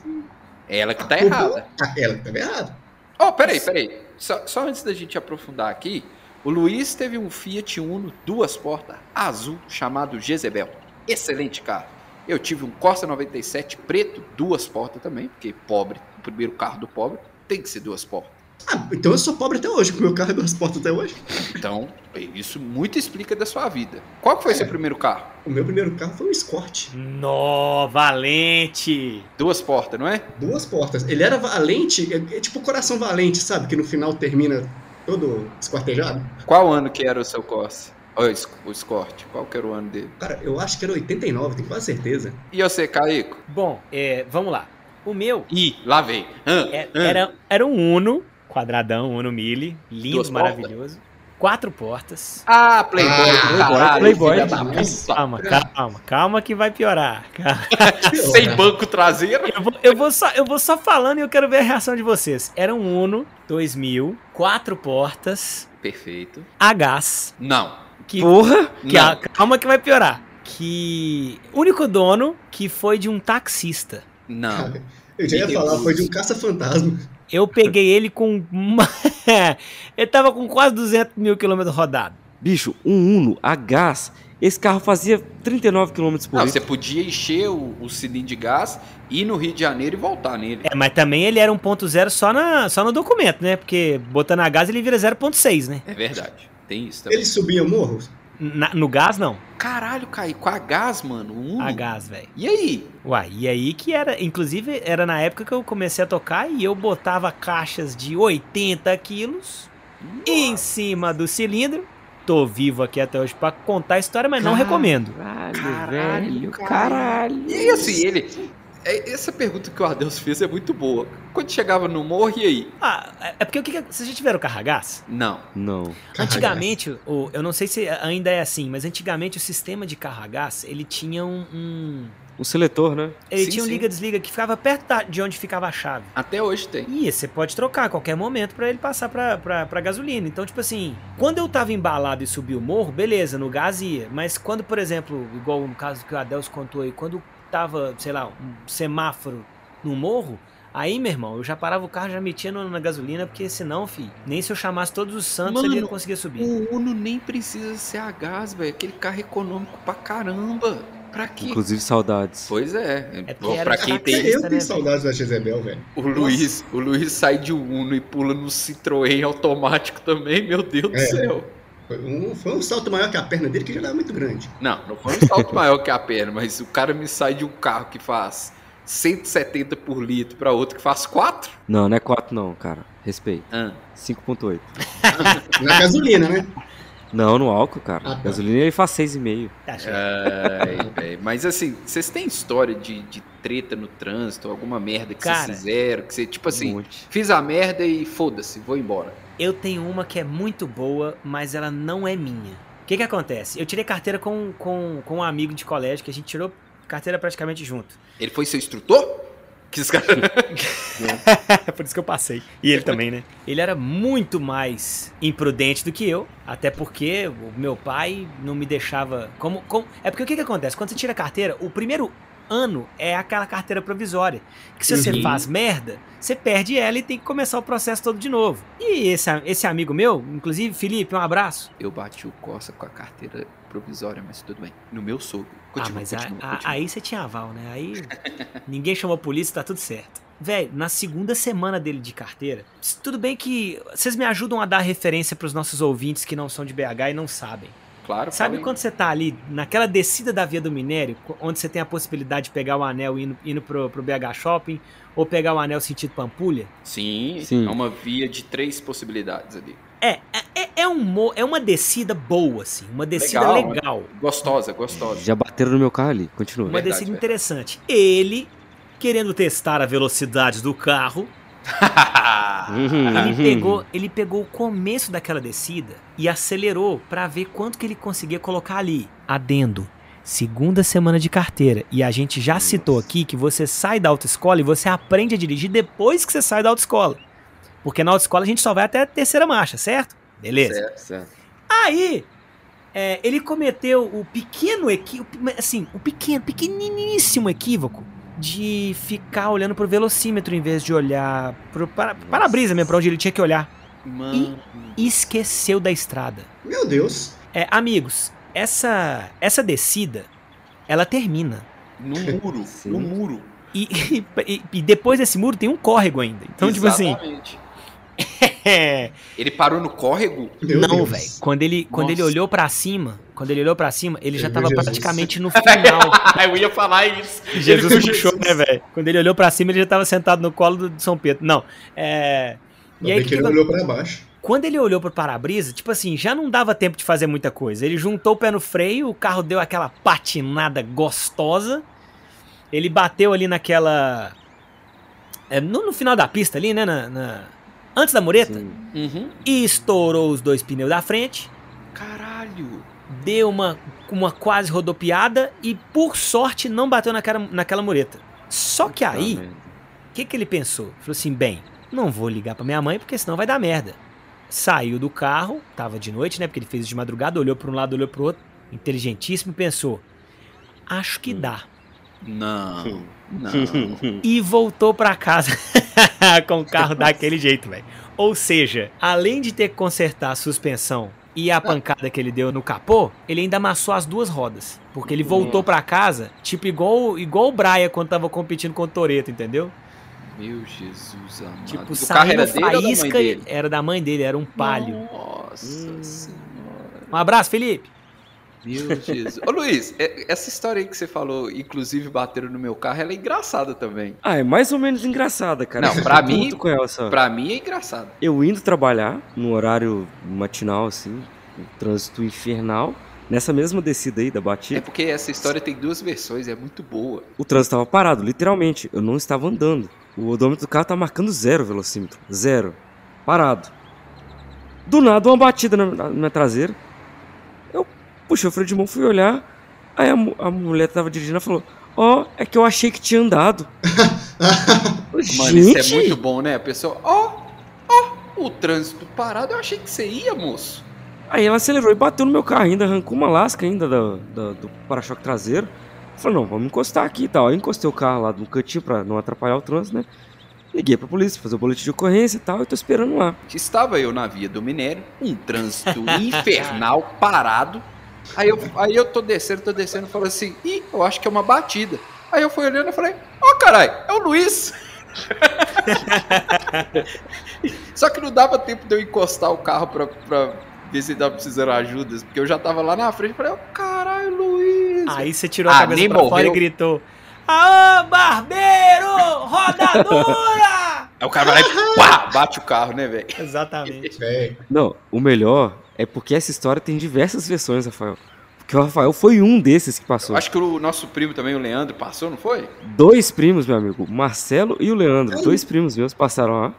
Ela que tá errada. Ela que tava errada. Ó, peraí, peraí. Só, só antes da gente aprofundar aqui, o Luiz teve um Fiat Uno duas portas azul chamado Jezebel. Excelente carro. Eu tive um Corsa 97 preto, duas portas também, porque pobre, o primeiro carro do pobre tem que ser duas portas. Ah, então eu sou pobre até hoje, com o meu carro é duas portas até hoje. Então, isso muito explica da sua vida. Qual que foi seu primeiro carro? O meu primeiro carro foi um Escort. Nó, valente! Duas portas, não é? Duas portas. Ele era valente, é, é tipo coração valente, sabe? Que no final termina todo esquartejado. Qual ano que era o seu Corsa? O Escort? Qual que era o ano dele? Cara, eu acho que era 89, tenho quase certeza. E você, Caico? Bom, é, vamos lá. O meu Ih, lá vem. É- hã. era, era um Uno, quadradão, Uno Mille, lindo, Duas maravilhoso. Quatro portas. Ah, Playboy, Ah, caralho, Playboy. da puta. Calma, calma, calma que vai piorar. <laughs> Sem banco traseiro. Eu vou, eu, vou só, eu vou só falando e eu quero ver a reação de vocês. Era um Uno 2000, quatro portas, Perfeito. a gás. Não. Que, Porra! que a- calma que vai piorar. Que único dono que foi de um taxista. Não. <laughs> Eu já ia falar, foi de um caça-fantasma. Eu peguei ele com. uma- <laughs> ele tava com quase 200 mil quilômetros rodados. Bicho, um Uno a gás, esse carro fazia 39 km por Não, litro. você podia encher o, o cilindro de gás, ir no Rio de Janeiro e voltar nele. É, mas também ele era 1.0 só, na, só no documento, né? Porque botando a gás ele vira 0.6, né? É verdade. Tem isso também. Ele subia morro? Na- no gás, não. Caralho, Caio, com a gás, mano. Um Uno. A gás, velho. E aí? Uai, e aí que era. Inclusive, era na época que eu comecei a tocar e eu botava caixas de 80 quilos em cima do cilindro. Tô vivo aqui até hoje pra contar a história, mas não Caralho. recomendo. Caralho, Caralho, caralho. E assim, ele. É- Essa pergunta que o Ardeus fez é muito boa. Quando chegava no morro, e aí? Ah, é- é porque o que. que- Vocês já tiveram carro a gás? Não. Não. Antigamente, o, eu não sei se ainda é assim, mas antigamente o sistema de carro a gás, ele tinha um. um- Um seletor, né? ele Sim, tinha um liga-desliga que ficava perto da- de onde ficava a chave. Até hoje tem. E você pode trocar a qualquer momento pra ele passar pra, pra, pra gasolina. Então, tipo assim, quando eu tava embalado e subi o morro, beleza, no gás ia. Mas quando, por exemplo, igual no caso que o Adelso contou aí, quando tava, sei lá, um semáforo no morro, aí, meu irmão, eu já parava o carro, já metia no- na gasolina, porque senão, fi, nem se eu chamasse todos os santos ele Mano, ia conseguir subir. O Uno nem precisa ser a gás, velho. Aquele carro econômico pra caramba. Pra quê? Inclusive saudades. Pois é. É Bom, pra quem tem. Eu né, tenho velho? saudades da Jezebel, velho. O Luiz, o Luiz sai de um Uno e pula no Citroën automático também, meu Deus do É. céu. Foi um, foi um salto maior que a perna dele, que já era muito grande. Não, não foi um salto <laughs> maior que a perna, mas o cara me sai de um carro que faz 170 por litro pra outro que faz 4? Não, não é 4 não, cara. Respeito. Ah. 5.8. <laughs> Na gasolina, né? Não, no álcool, cara. Ah, tá. Gasolina ele faz 6,5. Tá certo. Ai, velho. Mas assim, vocês têm história de, de treta no trânsito, alguma merda que Cara. vocês fizeram, que você, tipo assim, Um fiz a merda e foda-se, vou embora. Eu tenho uma que é muito boa, mas ela não é minha. O que que acontece? Eu tirei carteira com, com, com um amigo de colégio, que a gente tirou carteira praticamente junto. Ele foi seu instrutor? Que os caras. <laughs> É por isso que eu passei. E ele também, né? Ele era muito mais imprudente do que eu, até porque o meu pai não me deixava. Como, como... É porque o que, que acontece? Quando você tira a carteira, o primeiro ano é aquela carteira provisória. Que se você Uhum. faz merda, você perde ela e tem que começar o processo todo de novo. E esse, esse amigo meu, inclusive, Felipe, um abraço. Eu bati o Corsa com a carteira provisória, mas tudo bem. No meu sogro. ah, Continua, mas a- continua, a- continua. aí você tinha aval, né? Aí <laughs> ninguém chamou a polícia, tá tudo certo. Véi, na segunda semana dele de carteira, tudo bem que vocês me ajudam a dar referência pros nossos ouvintes que não são de BH e não sabem. Claro, Sabe quando você tá ali naquela descida da Via do Minério, onde você tem a possibilidade de pegar o anel indo, indo pro, pro BH Shopping ou pegar o anel sentido Pampulha? Sim, Sim. é uma via de três possibilidades ali. É, é, é, um, mo- é uma descida boa, assim, uma descida Legal, legal. Gostosa, gostosa. Já bateram no meu carro ali. Continua. Uma Verdade, descida velho. interessante. Ele, querendo testar a velocidade do carro, <laughs> ele uhum. pegou, ele pegou o começo daquela descida e acelerou pra ver quanto que ele conseguia colocar ali. Adendo. Segunda semana de carteira. E a gente já citou aqui que você sai da autoescola e você aprende a dirigir depois que você sai da autoescola. Porque na autoescola a gente só vai até a terceira marcha, certo? Beleza. Certo. Certo. Aí, é, ele cometeu o pequeno equívoco, assim, o pequeno, pequeniníssimo equívoco de ficar olhando pro velocímetro em vez de olhar pro para- para-brisa mesmo, pra onde ele tinha que olhar. Mano. E esqueceu da estrada. Meu Deus. É, amigos, essa, essa descida, ela termina. No muro, Sim. no muro. E, <laughs> e- e depois desse muro tem um córrego ainda. Então, tipo assim. <laughs> Ele parou no córrego? Meu não, velho. Quando ele, quando ele olhou pra cima, quando ele olhou pra cima, ele já tava Jesus. praticamente no final. <laughs> Eu ia falar isso. Jesus Ele puxou, né, velho? Quando ele olhou pra cima, ele já tava sentado no colo do de São Pedro. Não. É. E aí, que ele que- olhou pra baixo. quando ele olhou pro para-brisa, tipo assim, já não dava tempo de fazer muita coisa. Ele juntou o pé no freio, o carro deu aquela patinada gostosa. Ele bateu ali naquela. é, no, no final da pista ali, né? na- na- antes da mureta. Uhum. E estourou os dois pneus da frente. Caralho. Deu uma, uma quase rodopiada e, por sorte, não bateu naquela, naquela mureta. Só que aí, o que, que ele pensou? Falou assim: bem, não vou ligar pra minha mãe porque senão vai dar merda. Saiu do carro, tava de noite, né? Porque ele fez isso de madrugada, olhou pra um lado, olhou pro outro. Inteligentíssimo, pensou: acho que dá. Não. Não. <laughs> E voltou pra casa <laughs> com o carro daquele jeito, velho. Ou seja, além de ter que consertar a suspensão e a pancada que ele deu no capô, ele ainda amassou as duas rodas. Porque ele voltou pra casa, tipo, igual, igual o Braia quando tava competindo com o Toreto, entendeu? Meu Jesus amado. Tipo, o carro era faísca. dele? Era da mãe dele, era um palio. Nossa senhora. Um abraço, Felipe. Meu Jesus. Ô Luiz, é- essa história aí que você falou, inclusive bateram no meu carro, ela é engraçada também. Ah, é mais ou menos engraçada, cara. Não, pra tô mim- com ela. Pra mim é engraçado. Eu indo trabalhar no horário matinal, assim, um trânsito infernal, nessa mesma descida aí da É batida, porque essa história tem duas versões, é muito boa. o trânsito tava parado, literalmente. Eu não estava andando. O odômetro do carro tá marcando zero velocímetro. Zero. Parado. Do nada, uma batida na, na minha traseira. Puxei o freio de mão, fui olhar. Aí a, a mulher tava dirigindo ela falou: Ó, é que eu achei que tinha andado. <laughs> Mano, Gente, isso é muito bom, né? A pessoa, ó, ó, o trânsito parado, eu achei que você ia, moço. Aí ela acelerou e bateu no meu carro ainda, arrancou uma lasca ainda do, do, do para-choque traseiro. Falei, não, vamos encostar aqui e tal. Aí encostei o carro lá no cantinho pra não atrapalhar o trânsito, né? Liguei pra polícia, fazer o boletim de ocorrência e tal, e tô esperando lá. Estava eu na via do minério, um trânsito <laughs> infernal, parado. Aí eu, aí eu tô descendo, tô descendo, falo assim, ih, eu acho que é uma batida. Aí eu fui olhando e falei, ó caralho, é o Luiz. <laughs> Só que não dava tempo de eu encostar o carro pra, pra ver se ele tava precisando de ajuda, porque eu já tava lá na frente, falei, ó caralho, Luiz. Aí você tirou a Ah, cabeça pra fora e gritou: Aô, barbeiro! Rodadura! Aí o cara vai lá e pá, bate o carro, né, velho? Exatamente. Não, o melhor é porque essa história tem diversas versões, Rafael. Porque o Rafael foi um desses que passou. Acho que o nosso primo também, o Leandro, passou, não foi? Dois primos, meu amigo, o Marcelo e o Leandro. Dois primos meus passaram lá.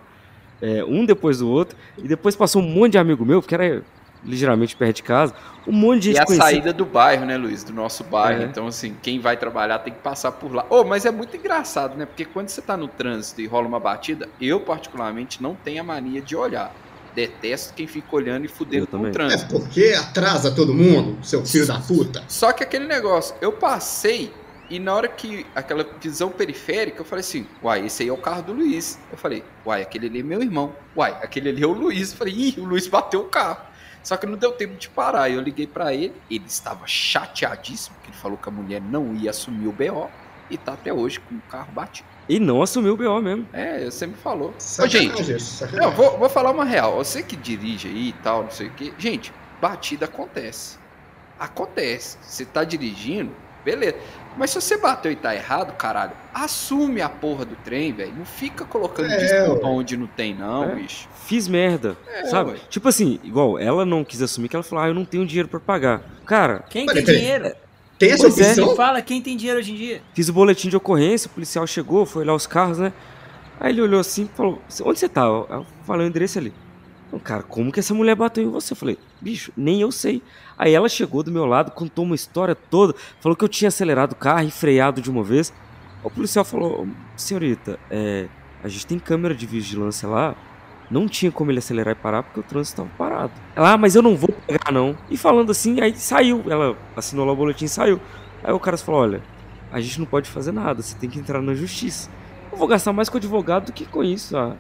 é, um depois do outro. E depois passou um monte de amigo meu, porque era ligeiramente perto de casa. Um monte de E gente a conhecida. saída do bairro, né, Luiz? Do nosso bairro. É. Então, assim, quem vai trabalhar tem que passar por lá. Oh, mas é muito engraçado, né? Porque quando você tá no trânsito e rola uma batida, eu, particularmente, não tenho a mania de olhar. Detesto quem fica olhando e fudendo com o também. é trânsito. porque atrasa todo mundo, seu filho da puta. Só que aquele negócio, eu passei E na hora que aquela visão periférica, eu falei assim: uai, esse aí é o carro do Luiz. Eu falei: uai, aquele ali é meu irmão. Uai, aquele ali é o Luiz. Eu falei: ih, o Luiz bateu o carro. Só que não deu tempo de parar. Eu liguei pra ele, ele estava chateadíssimo, porque ele falou que a mulher não ia assumir o BO e tá até hoje com o carro batido. E não assumiu o BO mesmo. É, você me falou. Ô, gente, não, vou, vou falar uma real. Você que dirige aí e tal, não sei o quê. Gente, batida acontece. Acontece. Você tá dirigindo, beleza. Mas se você bateu e tá errado, caralho, assume a porra do trem, velho. Não fica colocando É, desculpa onde não tem, não, É. bicho. Fiz merda, É, sabe? ué. Tipo assim, igual, ela não quis assumir que ela falou, ah, eu não tenho dinheiro pra pagar. Cara, Quem tem dinheiro? Tem essa Pois é. opção? Me fala quem tem dinheiro hoje em dia. fiz o boletim de ocorrência, o policial chegou, foi olhar os carros, né? Aí ele olhou assim e falou, onde você tá? Eu falei o endereço ali. Cara, como que essa mulher bateu em você? Eu falei, bicho, nem eu sei. Aí ela chegou do meu lado, contou uma história toda, falou que eu tinha acelerado o carro e freado de uma vez. O policial falou, senhorita, é, a gente tem câmera de vigilância lá, não tinha como ele acelerar e parar porque o trânsito estava parado. Ela, ah, mas eu não vou pegar não. E falando assim, aí saiu, ela assinou lá o boletim e saiu. Aí o cara falou, olha, a gente não pode fazer nada, você tem que entrar na justiça. Eu vou gastar mais com advogado do que com isso. Ah,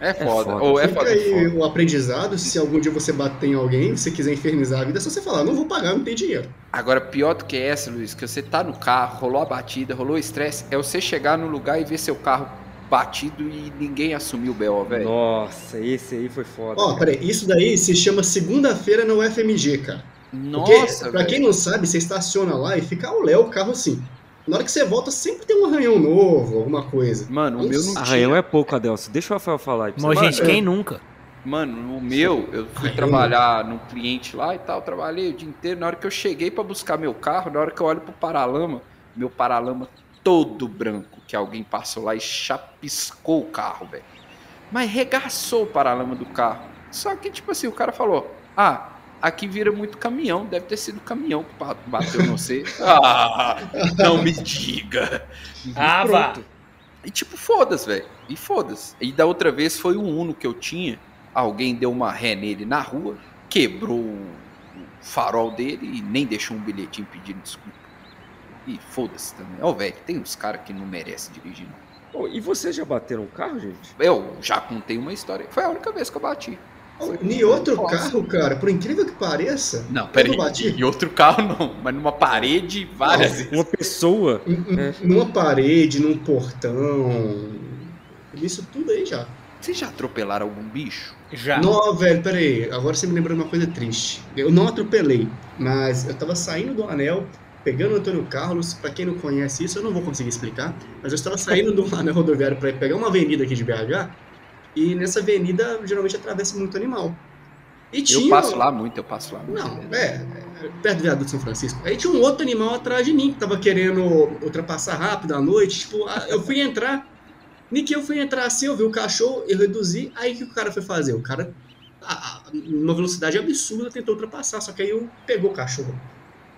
É foda. foda. Ou é foda, é aí foda. o aprendizado, se algum dia você bater em alguém, se você quiser infernizar a vida, é só você falar, não vou pagar, não tem dinheiro. Agora, pior do que essa, Luiz, que você tá no carro, rolou a batida, rolou o estresse, é você chegar no lugar e ver seu carro batido e ninguém assumiu o BO, velho. Nossa, esse aí foi foda. Ó, cara. peraí, isso daí se chama segunda-feira no FMG, cara. Porque, Nossa, pra quem não sabe, você estaciona lá e fica ao léu o carro assim. Na hora que você volta, sempre tem um arranhão novo, alguma coisa. Mano, o meu não Arranhão é pouco, Adelson. Deixa o Rafael falar aí. pra Mas, gente, quem nunca? Mano, o meu, eu fui Ai, trabalhar num cliente lá e tal, trabalhei o dia inteiro. Na hora que eu cheguei pra buscar meu carro, na hora que eu olho pro paralama, meu paralama todo branco, que alguém passou lá e chapiscou o carro, velho. Mas regaçou o paralama do carro. Só que, tipo assim, o cara falou: Ah, aqui vira muito caminhão, deve ter sido caminhão que ba- bateu no você. <laughs> ah, não me diga. Ah, E vá. pronto. E tipo, foda-se, velho. E foda-se. E da outra vez foi o Uno que eu tinha. Alguém deu uma ré nele na rua, quebrou o farol dele e nem deixou um bilhetinho pedindo desculpa. E foda-se também. Ó, velho, tem uns caras que não merecem dirigir. não. Pô, e vocês já bateram o carro, gente? Eu já contei uma história. Foi a única vez que eu bati. Em outro Nossa. carro, cara, por incrível que pareça, Não, peraí. Em outro carro não, mas numa parede várias vezes. Uma pessoa. Em- Numa parede, num portão. Isso tudo aí já. Vocês já atropelaram algum bicho? Já. Não, velho, peraí. Agora você me lembrou de uma coisa triste. Eu não atropelei, mas eu tava saindo do anel, pegando o Antônio Carlos. Pra quem não conhece isso, eu não vou conseguir explicar. Mas eu estava saindo <laughs> do anel rodoviário pra ir pegar uma avenida aqui de BH. E nessa avenida geralmente atravessa muito animal. E tinha. Eu passo lá muito, eu passo lá muito. Não, é, é, perto do viaduto de São Francisco. Aí tinha um outro animal atrás de mim que tava querendo ultrapassar rápido à noite. Tipo, eu fui entrar. Nem que eu fui entrar assim, eu vi o cachorro, eu reduzi. Aí o que o cara foi fazer? O cara, a- a- numa velocidade absurda, tentou ultrapassar. Só que aí eu pegou o cachorro.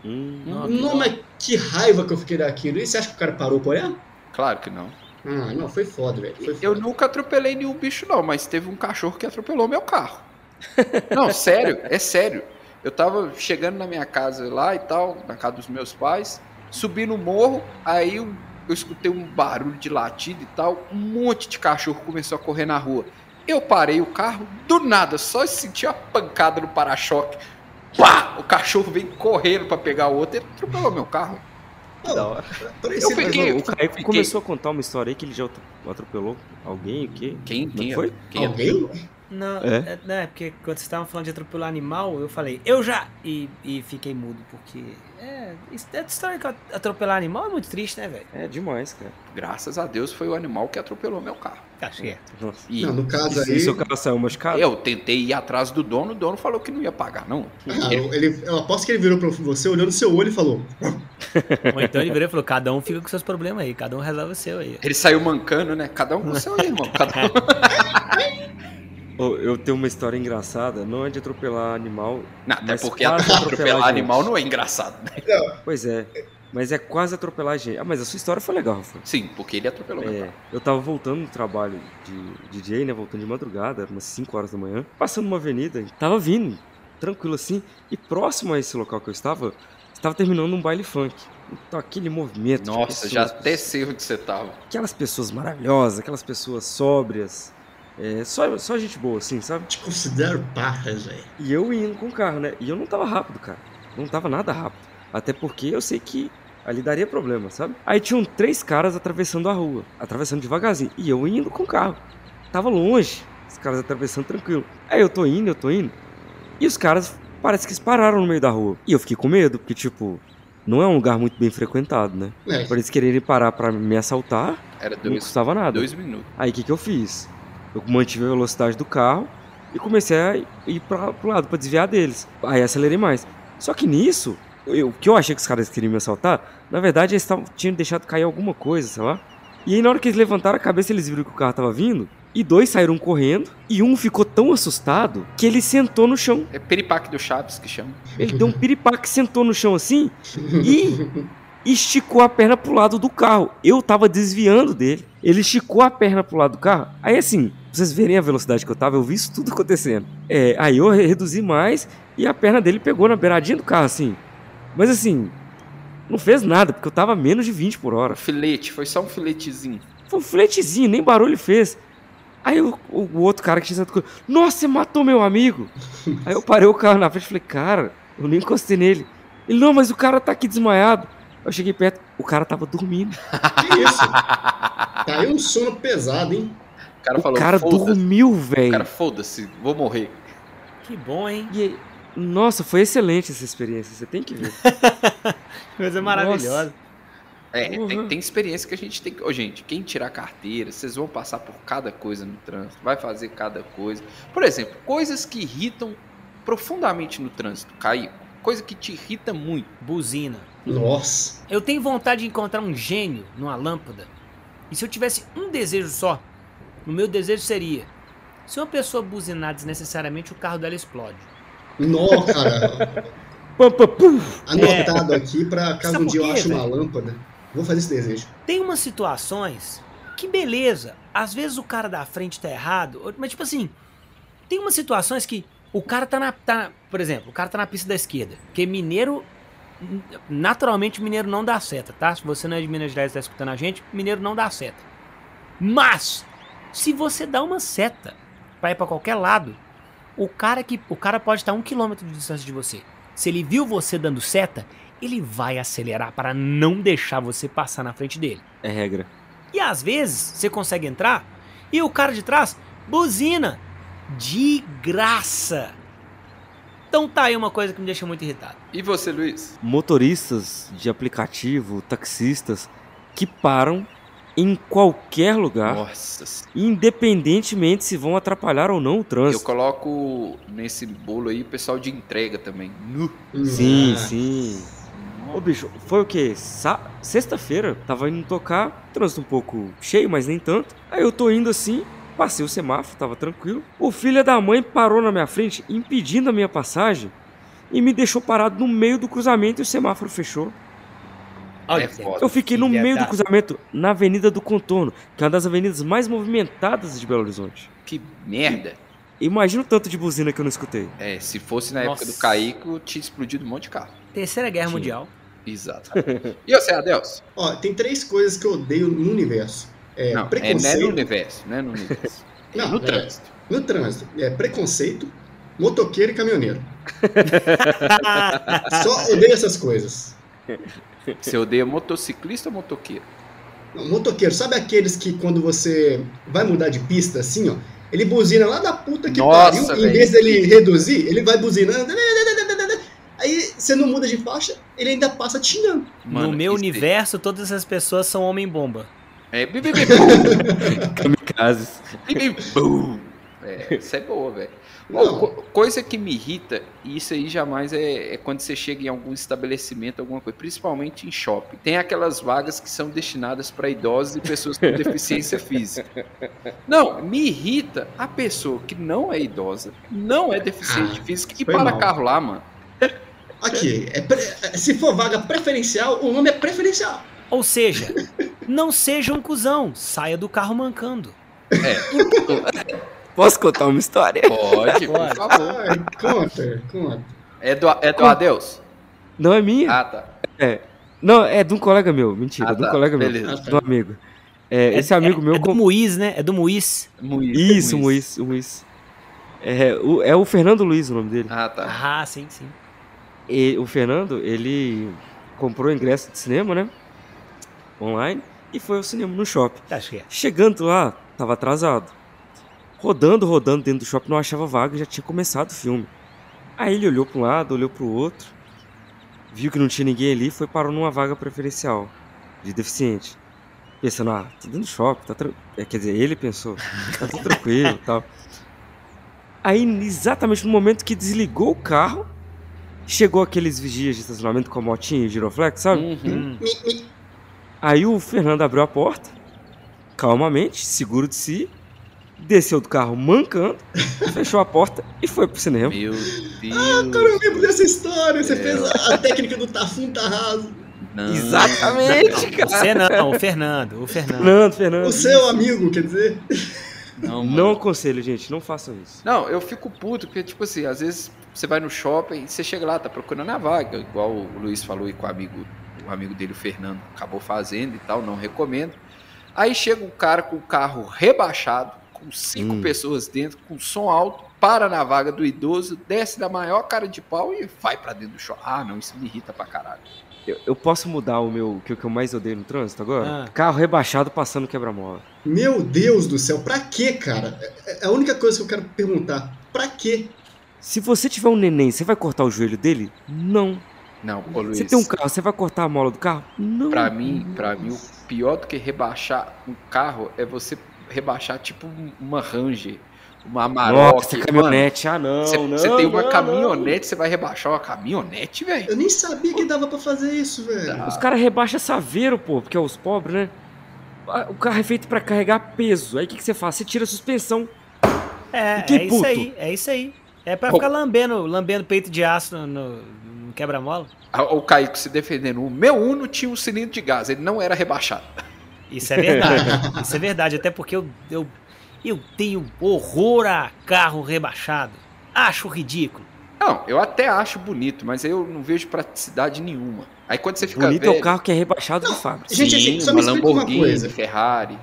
Hum, Não, que não, mas que raiva que eu fiquei daquilo. E você acha que o cara parou por ela? Claro que não. Ah, não, foi foda, velho. Foi Eu foda. nunca atropelei nenhum bicho, não, mas teve um cachorro que atropelou meu carro. <laughs> Não, sério, é sério. Eu tava chegando na minha casa lá e tal, na casa dos meus pais, subi no morro, aí eu, eu escutei um barulho de latido e tal, um monte de cachorro começou a correr na rua. Eu parei o carro, do nada, só senti a pancada no para-choque. Pá! O cachorro veio correndo pra pegar o outro e atropelou meu carro. Não, Eu parecia Mas, fiquei- ó, o Caio fiquei- começou a contar uma história aí que ele já atro- atropelou alguém, o quê? Quem, Não quem, foi? quem Alguém? Não, É? é? não, é porque quando vocês estavam falando de atropelar animal, eu falei, eu já! E, e fiquei mudo, porque. É, essa história que atropelar animal é muito triste, né, velho? É demais, cara. Graças a Deus foi o animal que atropelou meu carro. Tá certo. Nossa. E Não, no caso E, aí. seu carro saiu machucado? eu tentei ir atrás do dono, o dono falou que não ia pagar, não. Ah, ele, eu aposto que ele virou pra você, olhando no seu olho e falou: Ou então ele virou e falou, cada um fica com seus problemas aí, cada um resolve o seu aí. Ele saiu mancando, né? Cada um com o seu irmão. Cada um... <laughs> Eu tenho uma história engraçada, não é de atropelar animal. Não, até Mas porque quase atropelar atropelar animal não é engraçado, né? Pois é. Mas é quase atropelar a gente. Ah, mas a sua história foi legal, Rafael. Sim, porque ele atropelou É, eu tava voltando do trabalho de DJ, né? Voltando de madrugada, era umas 5 horas da manhã. Passando uma avenida, tava vindo, tranquilo assim. E próximo a esse local que eu estava, estava terminando um baile funk. Então aquele movimento. de Nossa, já pessoas- até sei onde você tava. Aquelas pessoas maravilhosas, aquelas pessoas sóbrias. É, só, só gente boa, assim, sabe? Te considero parras, velho. E eu indo com o carro, né? E eu não tava rápido, cara. Não tava nada rápido. Até porque eu sei que ali daria problema, sabe? Aí tinham três caras atravessando a rua, atravessando devagarzinho. E eu indo com o carro. Tava longe, os caras atravessando tranquilo. Aí eu tô indo, eu tô indo. E os caras parece que eles pararam no meio da rua. E eu fiquei com medo, porque, tipo, não é um lugar muito bem frequentado, né? É. Pra eles quererem parar pra me assaltar, Era não dois, custava nada. dois minutos. Aí o que, que eu fiz? Eu mantive a velocidade do carro e comecei a ir pra, pro lado pra desviar deles. Aí acelerei mais. Só que nisso, eu- o que eu achei que os caras queriam me assaltar, na verdade eles tavam- tinham deixado cair alguma coisa, sei lá. E aí na hora que eles levantaram a cabeça, eles viram que o carro tava vindo. E dois saíram correndo. E um ficou tão assustado que ele sentou no chão. É peripaque do Chaves que chama. Ele deu um piripaque, sentou no chão assim e esticou a perna pro lado do carro. Eu tava desviando dele. Ele esticou a perna pro lado do carro. Aí assim, vocês verem a velocidade que eu tava, eu vi isso tudo acontecendo. É, aí eu reduzi mais e a perna dele pegou na beiradinha do carro, assim. Mas assim, não fez nada, porque eu tava a menos de 20 por hora. Filete, foi só um filetezinho. Foi um fletezinho, nem barulho fez. Aí o, o- outro cara que tinha sentado comigo, nossa, você matou meu amigo. <laughs> Aí eu parei o carro na frente e falei, cara, eu nem encostei nele. Ele, não, mas o cara tá aqui desmaiado. Eu cheguei perto, o cara tava dormindo. <laughs> Que isso? Tá aí um sono pesado, hein? O cara o falou, cara dormiu, O velho. cara, foda-se, vou morrer. Que bom, hein? E nossa, foi excelente essa experiência, você tem que ver. <laughs> Coisa maravilhosa. É, Uhum. tem, tem experiência que a gente tem que. Ô, gente, quem tirar carteira, vocês vão passar por cada coisa no trânsito, vai fazer cada coisa. Por exemplo, coisas que irritam profundamente no trânsito, Caio. Coisa que te irrita muito. Buzina. Nossa. Eu tenho vontade de encontrar um gênio numa lâmpada. E se eu tivesse um desejo só, o meu desejo seria: se uma pessoa buzinar desnecessariamente, o carro dela explode. Nó, cara. <laughs> Anotado aqui pra caso Sabe um dia por eu quê, ache uma lâmpada. Vou fazer esse desejo. Tem umas situações que, beleza, às vezes o cara da frente tá errado, mas tipo assim, tem umas situações que o cara tá na. Tá, por exemplo, o cara tá na pista da esquerda. Porque mineiro. Naturalmente, mineiro não dá seta, tá? Se você não é de Minas Gerais e tá escutando a gente, mineiro não dá seta. Mas, se você dá uma seta pra ir pra qualquer lado, o cara que o cara pode estar a um quilômetro de distância de você. Se ele viu você dando seta, ele vai acelerar para não deixar você passar na frente dele. É regra. E às vezes você consegue entrar e o cara de trás buzina de graça. Então tá aí uma coisa que me deixa muito irritado. E você, Luiz? Motoristas de aplicativo, taxistas, que param em qualquer lugar, Nossa. independentemente se vão atrapalhar ou não o Eu trânsito. coloco nesse bolo aí o pessoal de entrega também. Nu. Sim, Nossa. sim. Ô bicho, foi o quê? Sa- Sexta-feira, tava indo tocar, trânsito um pouco cheio, mas nem tanto. Aí eu tô indo assim, passei o semáforo, tava tranquilo. O filho da mãe parou na minha frente, impedindo a minha passagem, e me deixou parado no meio do cruzamento e o semáforo fechou. Olha, É foda. Eu fiquei no filha meio do cruzamento, na Avenida do Contorno, que é uma das avenidas mais movimentadas de Belo Horizonte. Que merda. Imagina o tanto de buzina que eu não escutei. É, se fosse na época do Nossa. Caico, tinha explodido um monte de carro. Terceira Guerra Sim. Mundial. Exato. <laughs> E você, Adelson? Ó, tem três coisas que eu odeio no universo. É não, é, não é preconceito. no universo, não é no universo. <laughs> É Não, no é. trânsito. No trânsito. É preconceito, motoqueiro e caminhoneiro. <laughs> Só odeio essas coisas. <laughs> Você odeia motociclista ou motoqueiro? Não, motoqueiro, sabe aqueles que quando você vai mudar de pista assim, ó, ele buzina lá da puta que Nossa, pariu, em velho. vez dele reduzir, ele vai buzinando. Aí você não muda de faixa, ele ainda passa te xingando. Mano, no meu universo, todas essas pessoas são homem-bomba. É, bum. <laughs> Kamikazes. Bum. É, isso é boa, velho. Não. co- coisa que me irrita, e isso aí jamais é, é quando você chega em algum estabelecimento, alguma coisa, principalmente em shopping. Tem aquelas vagas que são destinadas para idosos e pessoas com deficiência <laughs> física. Não, me irrita a pessoa que não é idosa, não é deficiente Ah, física e para mal. carro lá, mano. Aqui, é pre- se for vaga preferencial, o nome é preferencial. Ou seja, não seja um cuzão, saia do carro mancando. Posso contar uma história? Pode, por Pode. favor. Ai, conta, conta. É do, é do Adeus? Não é minha. Ah, tá. É. Não, é de um colega meu. Mentira, Ah, é de um tá, colega beleza. meu. De um amigo. É, esse amigo meu. É do com- Muiz, né? É do Muiz. Isso, o Muiz. O Muiz. É, o, é o Fernando Luiz o nome dele. Ah, tá. Ah, sim, sim. E o Fernando, ele comprou ingresso de cinema, né? Online. E foi ao cinema no shopping. Tá certo. Chegando lá, tava atrasado. Rodando, rodando dentro do shopping, não achava vaga, já tinha começado o filme. Aí ele olhou para um lado, olhou para o outro, viu que não tinha ninguém ali, foi parou numa vaga preferencial de deficiente. Pensando, ah, tô dentro do shopping, tá tran- é, Quer dizer, ele pensou, tá tudo tranquilo e <laughs> tal. Aí, exatamente no momento que desligou o carro, chegou aqueles vigias de estacionamento com a motinha e giroflex, sabe? Uhum. Aí o Fernando abriu a porta, calmamente, seguro de si, desceu do carro mancando, fechou a porta e foi pro cinema. Meu Ah, cara, eu lembro dessa história. Você fez a, a técnica do Tafum Tarraso. Exatamente, cara. Você não, o Fernando. O Fernando. Fernando, Fernando. O seu amigo, quer dizer? Não, Não aconselho, gente, não façam isso. Não, eu fico puto, porque, tipo assim, às vezes você vai no shopping e você chega lá, tá procurando a vaga, igual o Luiz falou aí com o amigo, o amigo dele, o Fernando, acabou fazendo e tal, não recomendo. Aí chega um cara com o carro rebaixado, com cinco pessoas dentro, com som alto, para na vaga do idoso, desce da maior cara de pau e vai pra dentro do shopping. Ah, não, isso me irrita pra caralho. Eu, eu posso mudar o meu, que, o que eu mais odeio no trânsito agora? Ah. Carro rebaixado passando quebra-mola. Meu Deus do céu, pra quê, cara? É é a única coisa que eu quero perguntar. Pra quê? Se você tiver um neném, você vai cortar o joelho dele? Não. Não, ô Luiz. Você tem um carro, você vai cortar a mola do carro? Não. Pra mim, pra mim, o pior do que rebaixar um carro é você rebaixar tipo um- uma Ranger, uma Amarok. Nossa, caminhonete. Ah, não, Você, não, você tem uma não, caminhonete, você vai rebaixar uma caminhonete, velho? Eu nem sabia que dava pra fazer isso, velho. Os caras rebaixam saveiro, pô, porque é os pobres, né? Ah, O carro é feito pra carregar peso. Aí o que, que você faz? Você tira a suspensão. É, é isso aí, é isso aí. É pra Pô. ficar lambendo, lambendo peito de aço no, no- no quebra-mola. Ah, O Kaique se defendendo. O meu Uno tinha um cilindro de gás, ele não era rebaixado. Isso é verdade. <laughs> isso é verdade, até porque eu, eu, eu tenho horror a carro rebaixado. Acho ridículo. Não, eu até acho bonito, mas eu não vejo praticidade nenhuma. Aí quando você fica Bonito é velho, o carro que é rebaixado de fábrica. Gente, assim, sim, só uma me uma Lamborghini, coisa. Ferrari.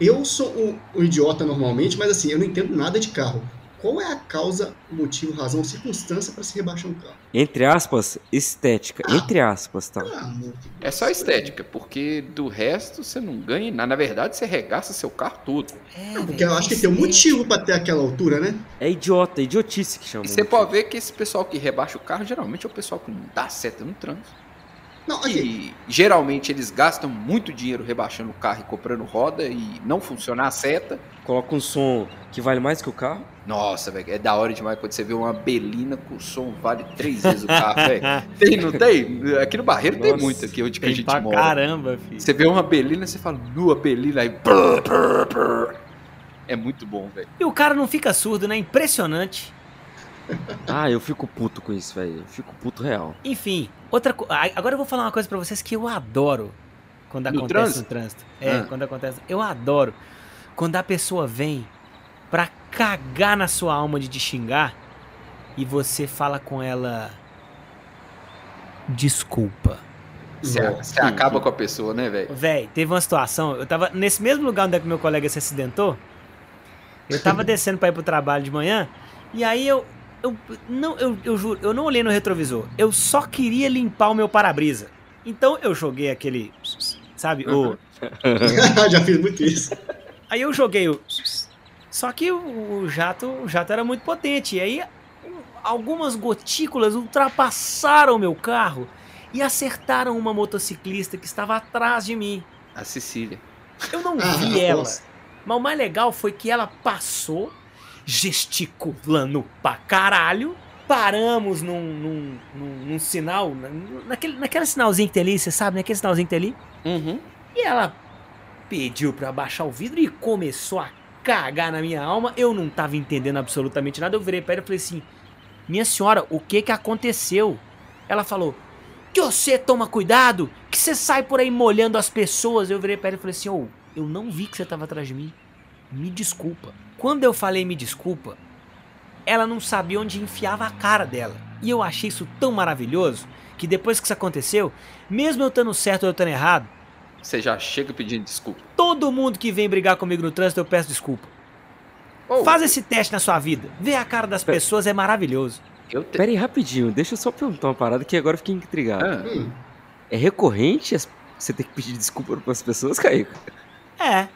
Eu sou um, um idiota normalmente, mas assim, eu não entendo nada de carro. Qual é a causa, motivo, razão, circunstância pra se rebaixar um carro? Entre aspas, estética. Entre aspas, tá? Ah. É só estética, porque do resto você não ganha nada. Na verdade, você regaça seu carro todo. É, Porque eu acho que tem um motivo pra ter aquela altura, né? É idiota, é idiotice que chama. E você pode ver que esse pessoal que rebaixa o carro, geralmente é o pessoal que não dá seta no trânsito. Não, aqui, E geralmente eles gastam muito dinheiro rebaixando o carro e comprando roda e não funciona a seta. Coloca um som que vale mais que o carro. Nossa, velho, é da hora demais quando você vê uma belina com som vale três vezes o carro, velho. Tem, não tem? Aqui no Barreiro tem Nossa, muito aqui onde que a Tem gente pra mora. caramba, filho. Você vê uma belina, você fala, nua belina, aí. brrr, brrr, brrr. É muito bom, velho. E o cara não fica surdo, né? Impressionante. <laughs> Ah, eu fico puto com isso, velho. Eu fico puto real. Enfim, outra Agora eu vou falar uma coisa pra vocês que eu adoro quando No acontece trânsito? no trânsito. É, Ah. quando acontece. Eu adoro quando a pessoa vem pra cagar na sua alma de te xingar e você fala com ela. Desculpa. Você, você acaba com a pessoa, né, velho? Véi, teve uma situação. Eu tava nesse mesmo lugar onde é que meu colega se acidentou. Eu tava <laughs> descendo pra ir pro trabalho de manhã. E aí eu. Eu, não, eu, eu juro, eu não olhei no retrovisor. Eu só queria limpar o meu para-brisa. Então eu joguei aquele. Sabe? O, <laughs> Já fiz muito isso. Aí eu joguei o. Só que o, jato, o jato era muito potente. E aí algumas gotículas ultrapassaram o meu carro e acertaram uma motociclista que estava atrás de mim. A Cecília. Eu não <laughs> Ah, vi ela. nossa. Mas o mais legal foi que ela passou gesticulando pra caralho. Paramos num, num, num- num sinal, na- naquele, naquele sinalzinho que tem ali, você sabe, naquele sinalzinho que tem ali. Uhum. E ela pediu pra abaixar o vidro e começou a cagar na minha alma. Eu não tava entendendo absolutamente nada. Eu virei pra ela e falei assim: Minha senhora, o que que aconteceu? Ela falou: Que você toma cuidado, que você sai por aí molhando as pessoas. Eu virei pra ela e falei assim: Ô, eu não vi que você tava atrás de mim. Me desculpa. Quando eu falei me desculpa, ela não sabia onde enfiava a cara dela. E eu achei isso tão maravilhoso que depois que isso aconteceu, mesmo eu estando certo ou eu estando errado, Você já chega pedindo desculpa. todo mundo que vem brigar comigo no trânsito eu peço desculpa. Ô, Faz esse teste na sua vida. Ver a cara das pessoas é maravilhoso. Eu te... Pera aí, rapidinho, deixa eu só perguntar uma parada que agora eu fiquei intrigado. Ah, Hum, É recorrente você ter que pedir desculpa para as pessoas, Caíco? É.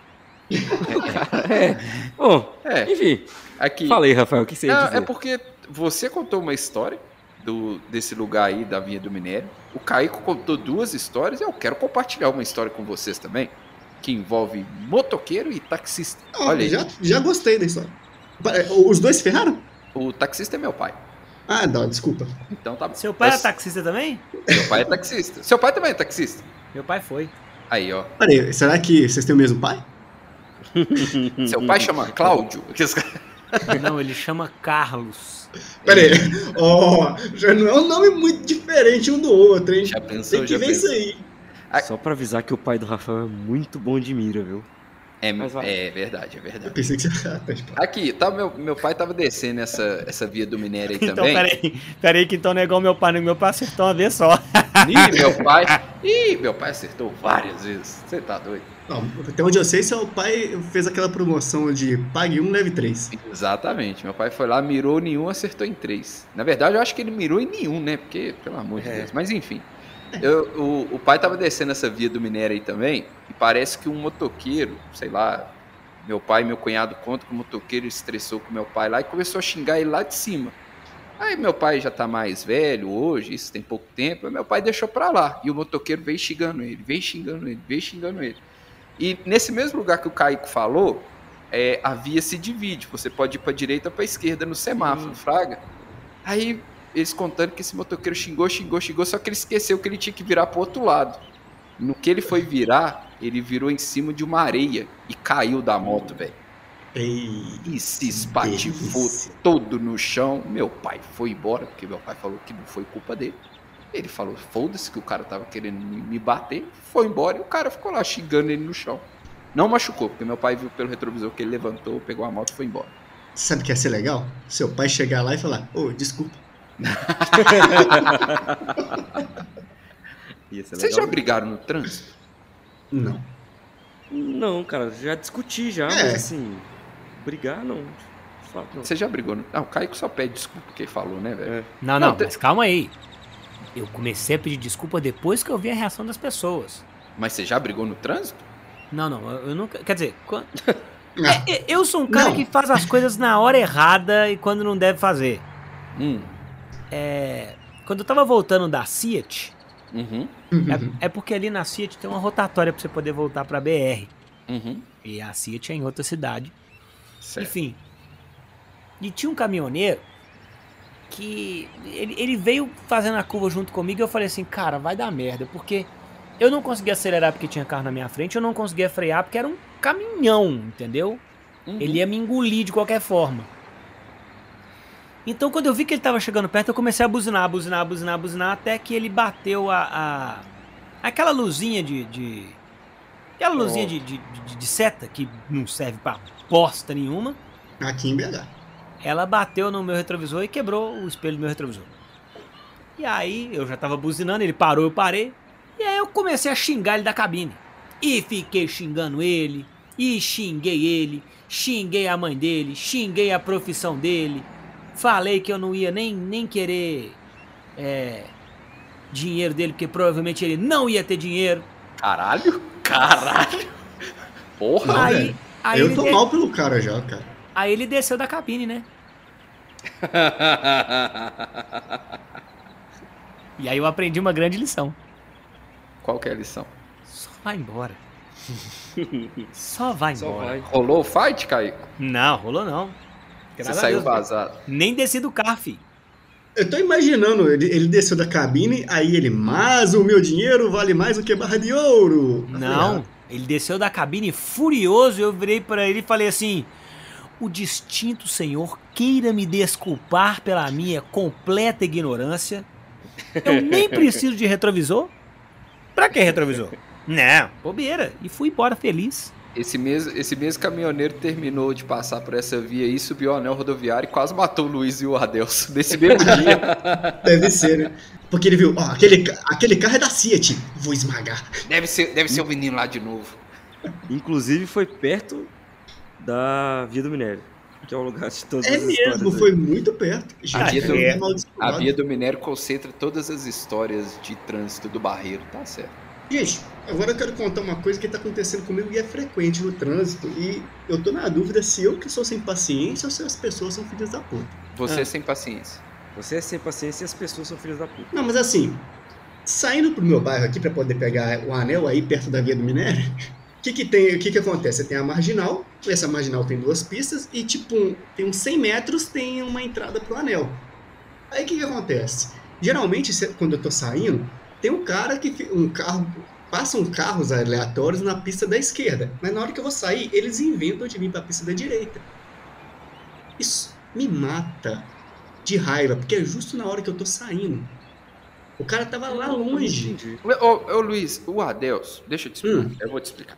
<laughs> É. Bom, é, enfim. aqui. Fala aí, Rafael, o que você ia Não, dizer? é porque você contou uma história do, desse lugar aí da Vinha do Minério. O Caico contou duas histórias e eu quero compartilhar uma história com vocês também. Que envolve motoqueiro e taxista. ó, Olha aí. já, já gostei da história. Pa- Os dois se ferraram? O taxista é meu pai. Ah, não, desculpa. Então tá bom. Seu pai Mas era taxista também? Meu pai é taxista. Seu pai também é taxista. Meu pai foi. Aí, ó. Peraí, será que vocês têm o mesmo pai? <laughs> Seu pai chama Cláudio. <laughs> Não, ele chama Carlos. Peraí, ó, já não é um nome muito diferente um do outro, hein? Já pensou, Tem que já ver pensou. isso aí. Só pra avisar que o pai do Rafael é muito bom de mira, viu? É, é verdade, é Eu verdade. pensei que você. Aqui, tá, meu, meu pai tava descendo essa, essa via do minério aí Então, também. peraí. Peraí, que então não é igual meu pai. Meu pai acertou uma vez só. Ih, meu pai. <laughs> Ih, meu pai acertou várias vezes. Você tá doido? Não, até onde eu sei, seu pai fez aquela promoção de pague um, leve três. Exatamente. Meu pai foi lá, mirou nenhum, acertou em três. Na verdade, eu acho que ele mirou em nenhum, né? Porque, pelo amor de É. Deus. Mas enfim. Eu- o, o pai tava descendo essa via do minério aí também. E parece que um motoqueiro, sei lá. Meu pai e meu cunhado contam que o motoqueiro estressou com meu pai lá e começou a xingar ele lá de cima. Aí meu pai já tá mais velho hoje, isso tem pouco tempo, meu pai deixou pra lá. E o motoqueiro veio xingando ele, veio xingando ele, veio xingando ele. E nesse mesmo lugar que o Caico falou, é, a via se divide. Você pode ir pra direita ou pra esquerda no semáforo, Fraga. Aí eles contando que esse motoqueiro xingou, xingou, xingou, só que ele esqueceu que ele tinha que virar pro outro lado. No que ele foi virar, ele virou em cima de uma areia e caiu da moto, velho. E se espatifou todo no chão. Meu pai foi embora, porque meu pai falou que não foi culpa dele. Ele falou, foda-se que o cara tava querendo me me bater. Foi embora e o cara ficou lá xingando ele no chão. Não machucou, porque meu pai viu pelo retrovisor que ele levantou, pegou a moto e foi embora. Sabe o que ia ser legal? Seu pai chegar lá e falar, ô, desculpa. <laughs> Vocês legal. já brigaram no trânsito? Não. Não, cara, já discuti já, É. mas assim, brigar não. Fato, não. Você já brigou no... Ah, o Caico só pede desculpa porque falou, né, velho? É. Não, não, Não, mas calma aí. Eu comecei a pedir desculpa depois que eu vi a reação das pessoas. Mas você já brigou no trânsito? Não, não, eu nunca. Quer dizer, quan- Ah, <laughs> É, eu sou um cara Não. que faz as coisas na hora errada e quando não deve fazer. Hum. É, quando eu tava voltando da Fiat, Uhum. é, é porque ali na Fiat tem uma rotatória pra você poder voltar pra BR. Uhum. E a Fiat é em outra cidade. Certo. Enfim. E tinha um caminhoneiro que ele, ele veio fazendo a curva junto comigo e eu falei assim, cara, vai dar merda, porque eu não conseguia acelerar porque tinha carro na minha frente, eu não conseguia frear porque era um caminhão, entendeu? Uhum. Ele ia me engolir de qualquer forma. Então, quando eu vi que ele tava chegando perto, eu comecei a buzinar, buzinar, buzinar, buzinar, até que ele bateu a. a- aquela luzinha de. de- aquela luzinha de, de, de- de seta que não serve pra bosta nenhuma. Aqui em BH. Ela bateu no meu retrovisor e quebrou o espelho do meu retrovisor. E aí, eu já tava buzinando, ele parou, eu parei. E aí eu comecei a xingar ele da cabine. E fiquei xingando ele, e xinguei ele, xinguei a mãe dele, xinguei a profissão dele. Falei que eu não ia nem, nem querer é, dinheiro dele, porque provavelmente ele não ia ter dinheiro. Caralho? Caralho? Porra! Não, aí, velho. aí, eu tô de- mal pelo cara já, cara. aí ele desceu da cabine, né? <laughs> E aí eu aprendi uma grande lição. Qual que é a lição? Só vai embora. <laughs> Só vai Só embora. vai. Rolou o fight, Caico? Não, rolou não. Você Graças saiu Deus, vazado. Nem desci do carro, fi. Eu tô imaginando, ele, ele desceu da cabine, aí ele, mas o meu dinheiro vale mais do que barra de ouro. Não, ah, ele desceu da cabine furioso. Eu virei pra ele e falei assim: O distinto senhor queira me desculpar pela minha completa ignorância. Eu nem preciso de retrovisor. Pra que retrovisor? <laughs> Não, bobeira. E fui embora feliz. Esse mesmo, esse mesmo caminhoneiro terminou de passar por essa via aí, subiu o anel rodoviário e quase matou o Luiz e o Adelso <laughs> nesse mesmo <laughs> dia. Deve ser, né? Porque ele viu, ó, aquele, aquele carro é da Fiat, vou esmagar. Deve ser, deve ser o menino lá de novo. Inclusive foi perto da Via do Minério, que é o lugar de todas É as mesmo, histórias. aí. foi muito perto. A via, do, é a via do minério concentra todas as histórias de trânsito do barreiro, tá certo. Gente, agora eu quero contar uma coisa que tá acontecendo comigo e é frequente no trânsito. E eu tô na dúvida se eu que sou sem paciência ou se as pessoas são filhas da puta. Você Ah. sem paciência. Você é sem paciência e as pessoas são filhas da puta. Não, mas assim, saindo pro meu bairro aqui pra poder pegar o anel aí perto da via do minério, o <laughs> que que tem, o que que acontece? Você tem a marginal, essa marginal tem duas pistas e tipo, um- tem uns 100 metros tem uma entrada pro anel. Aí o que que acontece? Geralmente, cê- quando eu tô saindo, tem um cara que, um carro, passam carros aleatórios na pista da esquerda, mas na hora que eu vou sair, eles inventam de vir pra pista da direita. Isso me mata de raiva, porque é justo na hora que eu tô saindo. O cara tava lá longe. Ô, ô Luiz, o Adelso, deixa eu te explicar, Hum. eu vou te explicar.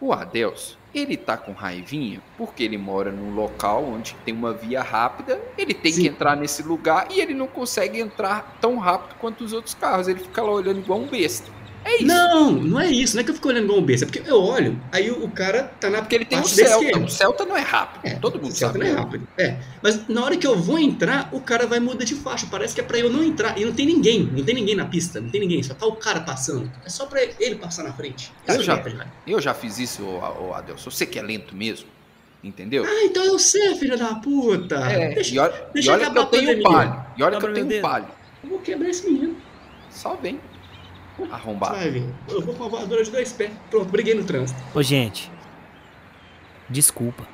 O Adelso, ele tá com raivinha porque ele mora num local onde tem uma via rápida, ele tem que entrar nesse lugar e ele não consegue entrar tão rápido quanto os outros carros. Ele fica lá olhando igual um besta. É isso. Não, não é isso. Não é que eu fico olhando igual um besta. É porque eu olho, aí o, o cara tá na Porque ele tem da Celta. O Celta não é rápido. todo mundo O Celta sabe. não é rápido. É. Mas na hora que eu vou entrar, o cara vai mudar de faixa. Parece que é pra eu não entrar. E não tem ninguém. Não tem ninguém na pista. Não tem ninguém. Só tá o cara passando. É só pra ele passar na frente. Tá Eu já, certo, cara. eu já fiz isso, ô, ô Adelson. Você que é lento mesmo. Entendeu? Ah, então eu sei, filha da puta. É, deixa e olha, deixa e olha que eu tenho um palho. E olha que eu tenho um palho. Eu vou quebrar esse menino. Só vem. Arrombado. Eu vou com a voadora de dois pés. Pronto, briguei no trânsito. Ô, gente. Desculpa.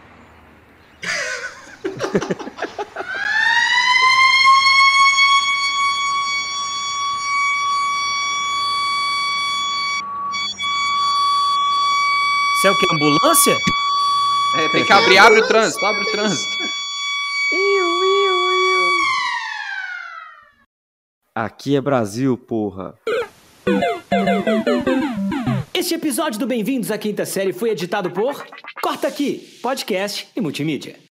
Você é o que? Ambulância? É, tem que abrir, abre o trânsito, abre o trânsito. Aqui é Brasil, porra. Este episódio do Bem-vindos à Quinta Série foi editado por Corta Aqui, podcast e multimídia.